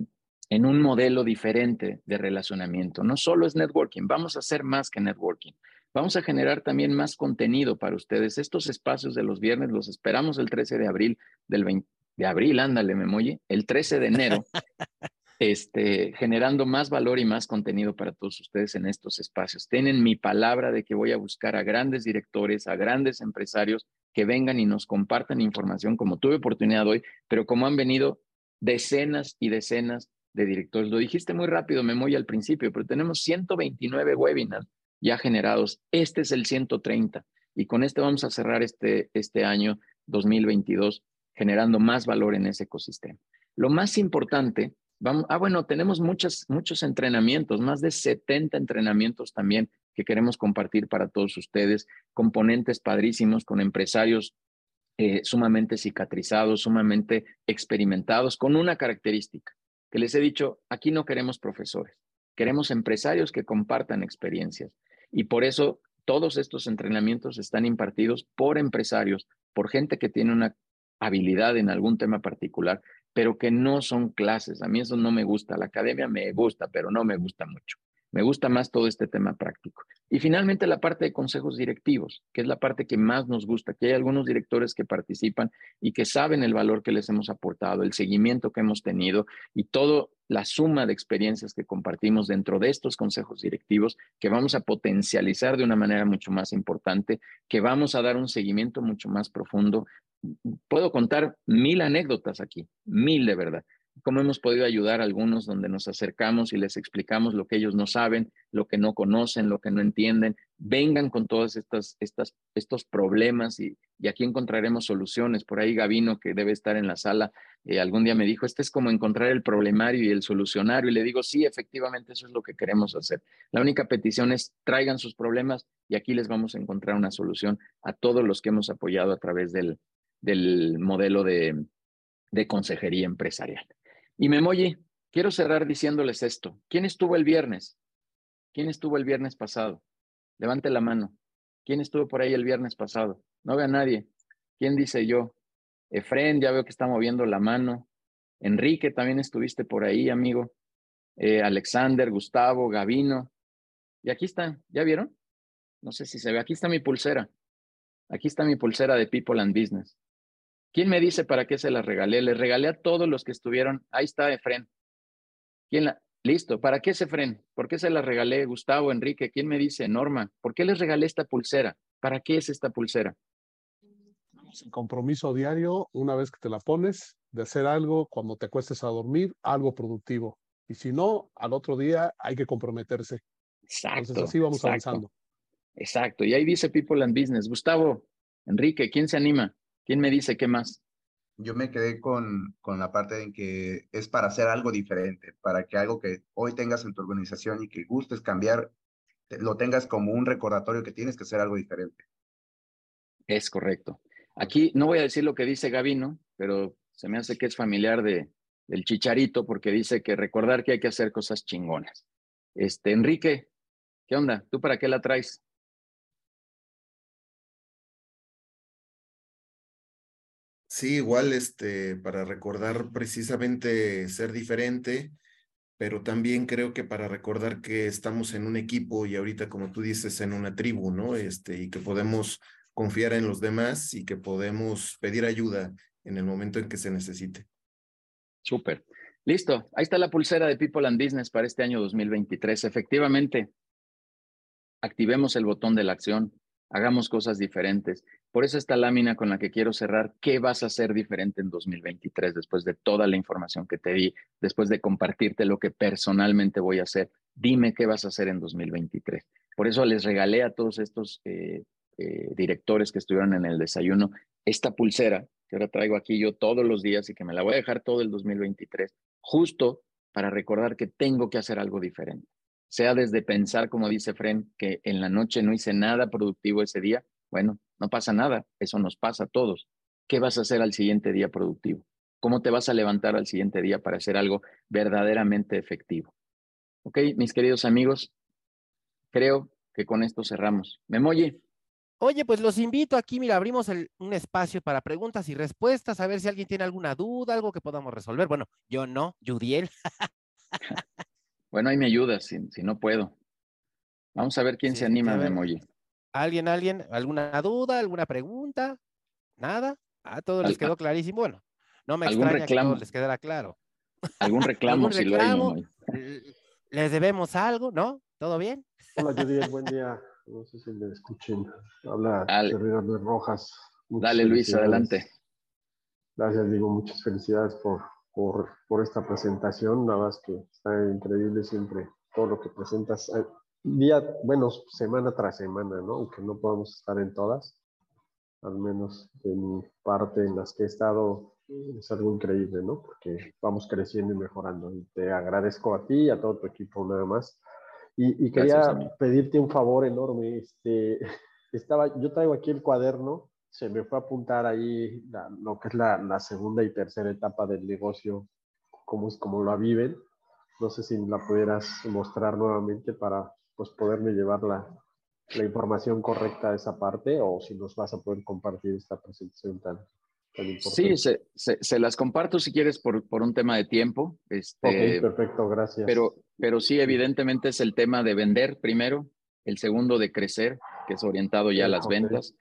en un modelo diferente de relacionamiento. No solo es networking, vamos a hacer más que networking. Vamos a generar también más contenido para ustedes. Estos espacios de los viernes los esperamos el 13 de abril del 20, de abril, ándale, Memoye, el 13 de enero. este, generando más valor y más contenido para todos ustedes en estos espacios. Tienen mi palabra de que voy a buscar a grandes directores, a grandes empresarios que vengan y nos compartan información como tuve oportunidad hoy, pero como han venido decenas y decenas de directores. Lo dijiste muy rápido, me voy al principio, pero tenemos 129 webinars ya generados. Este es el 130 y con este vamos a cerrar este, este año 2022 generando más valor en ese ecosistema. Lo más importante, ah, bueno, tenemos muchos, muchos entrenamientos, más de 70 entrenamientos también que queremos compartir para todos ustedes, componentes padrísimos con empresarios eh, sumamente cicatrizados, sumamente experimentados, con una característica que les he dicho, aquí no queremos profesores, queremos empresarios que compartan experiencias. Y por eso todos estos entrenamientos están impartidos por empresarios, por gente que tiene una habilidad en algún tema particular, pero que no son clases. A mí eso no me gusta. La academia me gusta, pero no me gusta mucho. Me gusta más todo este tema práctico. Y finalmente la parte de consejos directivos, que es la parte que más nos gusta, que hay algunos directores que participan y que saben el valor que les hemos aportado, el seguimiento que hemos tenido y toda la suma de experiencias que compartimos dentro de estos consejos directivos que vamos a potencializar de una manera mucho más importante, que vamos a dar un seguimiento mucho más profundo. Puedo contar mil anécdotas aquí, mil de verdad cómo hemos podido ayudar a algunos donde nos acercamos y les explicamos lo que ellos no saben, lo que no conocen, lo que no entienden. Vengan con todos estas, estas, estos problemas y, aquí encontraremos soluciones. Por ahí Gavino, que debe estar en la sala, eh, algún día me dijo, este es como encontrar el problemario y el solucionario. Y le digo, sí, efectivamente, eso es lo que queremos hacer. La única petición es traigan sus problemas y aquí les vamos a encontrar una solución a todos los que hemos apoyado a través del, del modelo de, de consejería empresarial. Y Memoyi, quiero cerrar diciéndoles esto. ¿Quién estuvo el viernes? ¿Quién estuvo el viernes pasado? Levante la mano. ¿Quién estuvo por ahí el viernes pasado? No veo a nadie. ¿Quién dice yo? Efren, ya veo que está moviendo la mano. Enrique, también estuviste por ahí, amigo. Eh, Alexander, Gustavo, Gavino. Y aquí están, ¿ya vieron? No sé si se ve. Aquí está mi pulsera. Aquí está mi pulsera de People and Business. ¿Quién me dice para qué se las regalé? Les regalé a todos los que estuvieron. Ahí está Efren. ¿Quién la? Listo. ¿Para qué es Efren? ¿Por qué se la regalé? Gustavo, Enrique. ¿Quién me dice? Norma. ¿Por qué les regalé esta pulsera? ¿Para qué es esta pulsera? Un compromiso diario, una vez que te la pones, de hacer algo cuando te acuestes a dormir, algo productivo. Y si no, al otro día hay que comprometerse. Exacto. Entonces así vamos avanzando. Exacto. Y ahí dice People and Business. Gustavo, Enrique, ¿quién se anima? ¿Quién me dice qué más? Yo me quedé con, con la parte en que es para hacer algo diferente, para que algo que hoy tengas en tu organización y que gustes cambiar, lo tengas como un recordatorio que tienes que hacer algo diferente. Es correcto. Aquí no voy a decir lo que dice Gavino, pero se me hace que es familiar de, del chicharito porque dice que recordar que hay que hacer cosas chingonas. Este, Enrique, ¿qué onda? ¿Tú para qué la traes? Sí, igual este, para recordar precisamente ser diferente, pero también creo que para recordar que estamos en un equipo y ahorita, como tú dices, en una tribu, ¿no? Este, y que podemos confiar en los demás y que podemos pedir ayuda en el momento en que se necesite. Súper. Listo. Ahí está la pulsera de People and Business para este año 2023. Efectivamente, activemos el botón de la acción, hagamos cosas diferentes. Por eso esta lámina con la que quiero cerrar, ¿qué vas a hacer diferente en 2023 después de toda la información que te di, después de compartirte lo que personalmente voy a hacer? Dime qué vas a hacer en 2023. Por eso les regalé a todos estos eh, eh, directores que estuvieron en el desayuno esta pulsera que ahora traigo aquí yo todos los días y que me la voy a dejar todo el 2023, justo para recordar que tengo que hacer algo diferente. Sea desde pensar, como dice Fren, que en la noche no hice nada productivo ese día, bueno, no pasa nada, eso nos pasa a todos. ¿Qué vas a hacer al siguiente día productivo? ¿Cómo te vas a levantar al siguiente día para hacer algo verdaderamente efectivo? Ok, mis queridos amigos, creo que con esto cerramos. Memoye. Oye, pues los invito aquí, mira, abrimos un espacio para preguntas y respuestas, a ver si alguien tiene alguna duda, algo que podamos resolver. Bueno, yo no, Judiel. bueno, ahí me ayudas, si, no puedo. Vamos a ver quién se anima, Memoye. ¿Alguien, alguien, alguna duda, alguna pregunta? ¿Nada? A todos les quedó clarísimo. Bueno, no me extraña que a todos les quedara claro. ¿Algún reclamo, si lo hay? ¿Les debemos algo? ¿No? ¿Todo bien? Hola, Judy, buen día. No sé si me escuchen. Habla Servidor de Rojas. Dale, Luis, adelante. Gracias, digo, muchas felicidades por, por, por esta presentación. Nada más que está increíble siempre todo lo que presentas. día, bueno, semana tras semana, ¿no? Aunque no podamos estar en todas, al menos de mi parte en las que he estado, es algo increíble, ¿no? Porque vamos creciendo y mejorando. Y te agradezco a ti y a todo tu equipo nada más. Y, y quería pedirte un favor enorme. Este, estaba, yo traigo aquí el cuaderno, se me fue a apuntar ahí lo que es la, la, segunda y tercera etapa del negocio, cómo es como la viven. No sé si la pudieras mostrar nuevamente para pues poderme llevar la, la información correcta a esa parte o si nos vas a poder compartir esta presentación tan, tan importante. Sí, se, se, las comparto si quieres por, por un tema de tiempo. Este, ok, perfecto, gracias. Pero, pero sí, evidentemente es el tema de vender primero, el segundo de crecer, que es orientado ya a las ventas,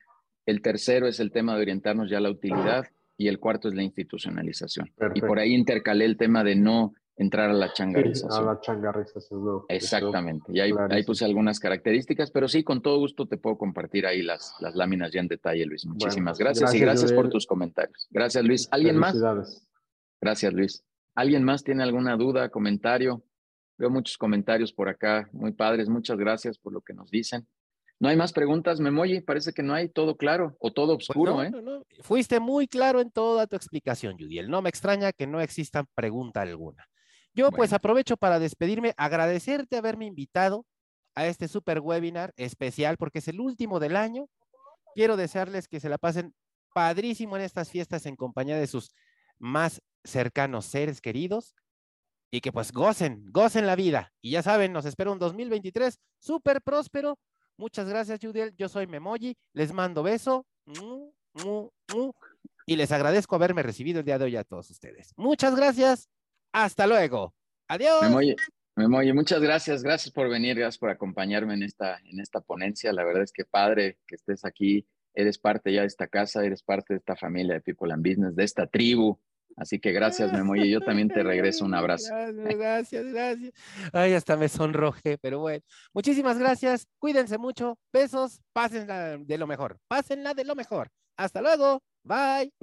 el tercero es el tema de orientarnos ya a la utilidad y el cuarto es la institucionalización. Y por ahí intercalé el tema de no entrar a la changarización. a la changarización, no. Exactamente. Y ahí, ahí, puse algunas características, pero sí, con todo gusto te puedo compartir ahí las, las láminas ya en detalle, Luis. Muchísimas gracias, y gracias por tus comentarios. Gracias, Luis. ¿Alguien más? Gracias, Luis. ¿Alguien más tiene alguna duda, comentario? Veo muchos comentarios por acá, muy padres. Muchas gracias por lo que nos dicen. No hay más preguntas, Memoyi. Parece que no hay todo claro o todo pues oscuro, ¿eh? Fuiste muy claro en toda tu explicación, Judiel. No me extraña que no exista pregunta alguna. Yo pues aprovecho para despedirme, agradecerte haberme invitado a este super webinar especial porque es el último del año. Quiero desearles que se la pasen padrísimo en estas fiestas en compañía de sus más cercanos seres queridos y que pues gocen, gocen la vida. Y ya saben, nos espera un 2023 súper próspero. Muchas gracias, Judiel. Yo soy Memoji. Les mando beso. Y les agradezco haberme recibido el día de hoy a todos ustedes. Muchas gracias. Hasta luego. Adiós. Memoye, muchas gracias. Gracias por venir, gracias por acompañarme en esta, en esta ponencia. La verdad es que padre que estés aquí. Eres parte ya de esta casa, eres parte de esta familia de People and Business, de esta tribu. Así que gracias, Memoye. Yo también te regreso un abrazo. Gracias, gracias, Ay, hasta me sonroje, pero bueno. Muchísimas gracias. Cuídense mucho. Besos. Pásenla de lo mejor. Pásenla de lo mejor. Hasta luego. Bye.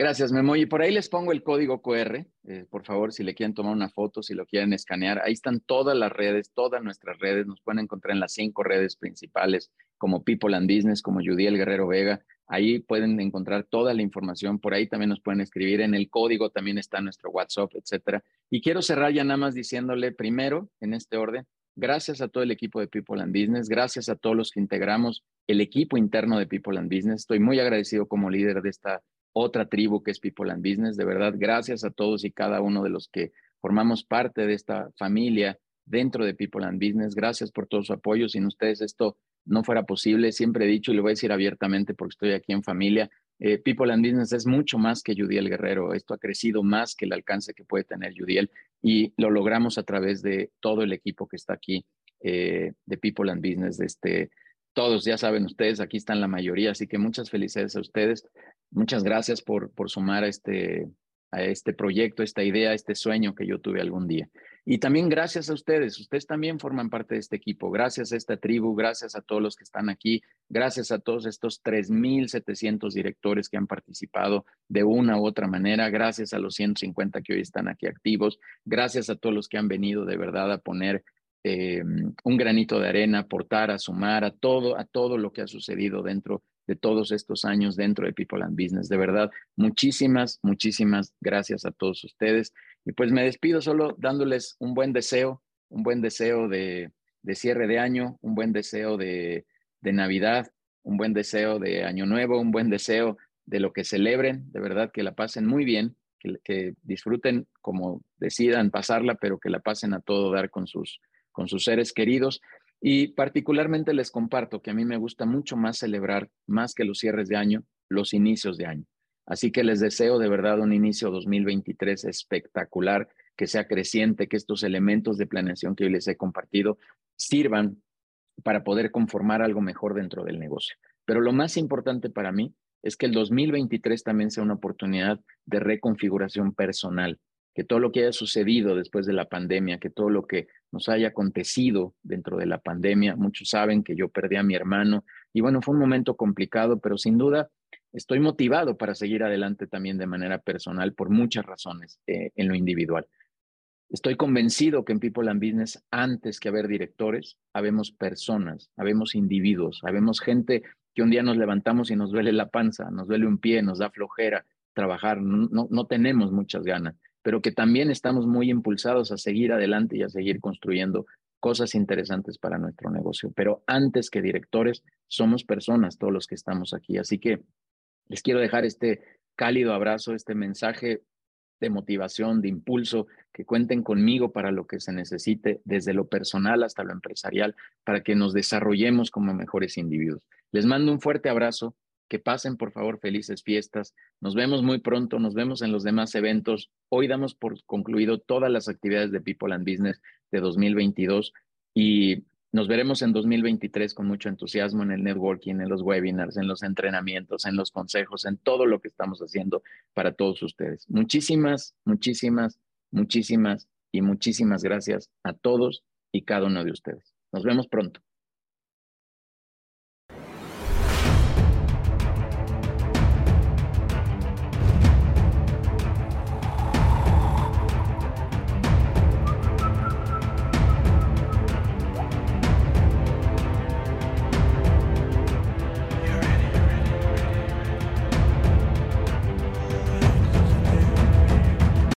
Gracias, Memo. Y por ahí les pongo el código QR, eh, por favor, si le quieren tomar una foto, si lo quieren escanear. Ahí están todas las redes, todas nuestras redes. Nos pueden encontrar en las cinco redes principales, como People and Business, como Judiel Guerrero Vega. Ahí pueden encontrar toda la información. Por ahí también nos pueden escribir. En el código también está nuestro WhatsApp, etcétera. Y quiero cerrar ya nada más diciéndole primero, en este orden, gracias a todo el equipo de People and Business, gracias a todos los que integramos el equipo interno de People and Business. Estoy muy agradecido como líder de esta otra tribu que es People and Business. De verdad, gracias a todos y cada uno de los que formamos parte de esta familia dentro de People and Business. Gracias por todo su apoyo. Sin ustedes esto no fuera posible. Siempre he dicho y lo voy a decir abiertamente porque estoy aquí en familia. Eh, People and Business es mucho más que Judiel Guerrero. Esto ha crecido más que el alcance que puede tener Judiel y lo logramos a través de todo el equipo que está aquí eh, de People and Business, de este, todos, ya saben ustedes, aquí están la mayoría, así que muchas felicidades a ustedes. Muchas gracias por, por sumar este, a este proyecto, esta idea, este sueño que yo tuve algún día. Y también gracias a ustedes, ustedes también forman parte de este equipo, gracias a esta tribu, gracias a todos los que están aquí, gracias a todos estos 3.700 directores que han participado de una u otra manera, gracias a los 150 que hoy están aquí activos, gracias a todos los que han venido de verdad a poner eh, un granito de arena, aportar, a sumar a todo, a todo lo que ha sucedido dentro de todos estos años dentro de People and Business. De verdad, muchísimas, muchísimas gracias a todos ustedes. Y pues me despido solo dándoles un buen deseo, un buen deseo de, cierre de año, un buen deseo de, Navidad, un buen deseo de Año Nuevo, un buen deseo de lo que celebren, de verdad que la pasen muy bien, que, que disfruten como decidan pasarla, pero que la pasen a todo dar con sus, con sus seres queridos. Y particularmente les comparto que a mí me gusta mucho más celebrar, más que los cierres de año, los inicios de año. Así que les deseo de verdad un inicio 2023 espectacular, que sea creciente, que estos elementos de planeación que hoy les he compartido sirvan para poder conformar algo mejor dentro del negocio. Pero lo más importante para mí es que el 2023 también sea una oportunidad de reconfiguración personal, que todo lo que haya sucedido después de la pandemia, que todo lo que nos haya acontecido dentro de la pandemia, muchos saben que yo perdí a mi hermano y bueno, fue un momento complicado, pero sin duda estoy motivado para seguir adelante también de manera personal por muchas razones eh, en lo individual. Estoy convencido que en People and Business, antes que haber directores, habemos personas, habemos individuos, habemos gente que un día nos levantamos y nos duele la panza, nos duele un pie, nos da flojera trabajar, no, no tenemos muchas ganas, pero que también estamos muy impulsados a seguir adelante y a seguir construyendo cosas interesantes para nuestro negocio. Pero antes que directores, somos personas todos los que estamos aquí. Así que les quiero dejar este cálido abrazo, este mensaje de motivación, de impulso, que cuenten conmigo para lo que se necesite, desde lo personal hasta lo empresarial, para que nos desarrollemos como mejores individuos. Les mando un fuerte abrazo, que pasen por favor felices fiestas. Nos vemos muy pronto, nos vemos en los demás eventos. Hoy damos por concluido todas las actividades de People and Business de 2022 y nos veremos en 2023 con mucho entusiasmo en el networking, en los webinars, en los entrenamientos, en los consejos, en todo lo que estamos haciendo para todos ustedes. Muchísimas, muchísimas, muchísimas y muchísimas gracias a todos y cada uno de ustedes. Nos vemos pronto.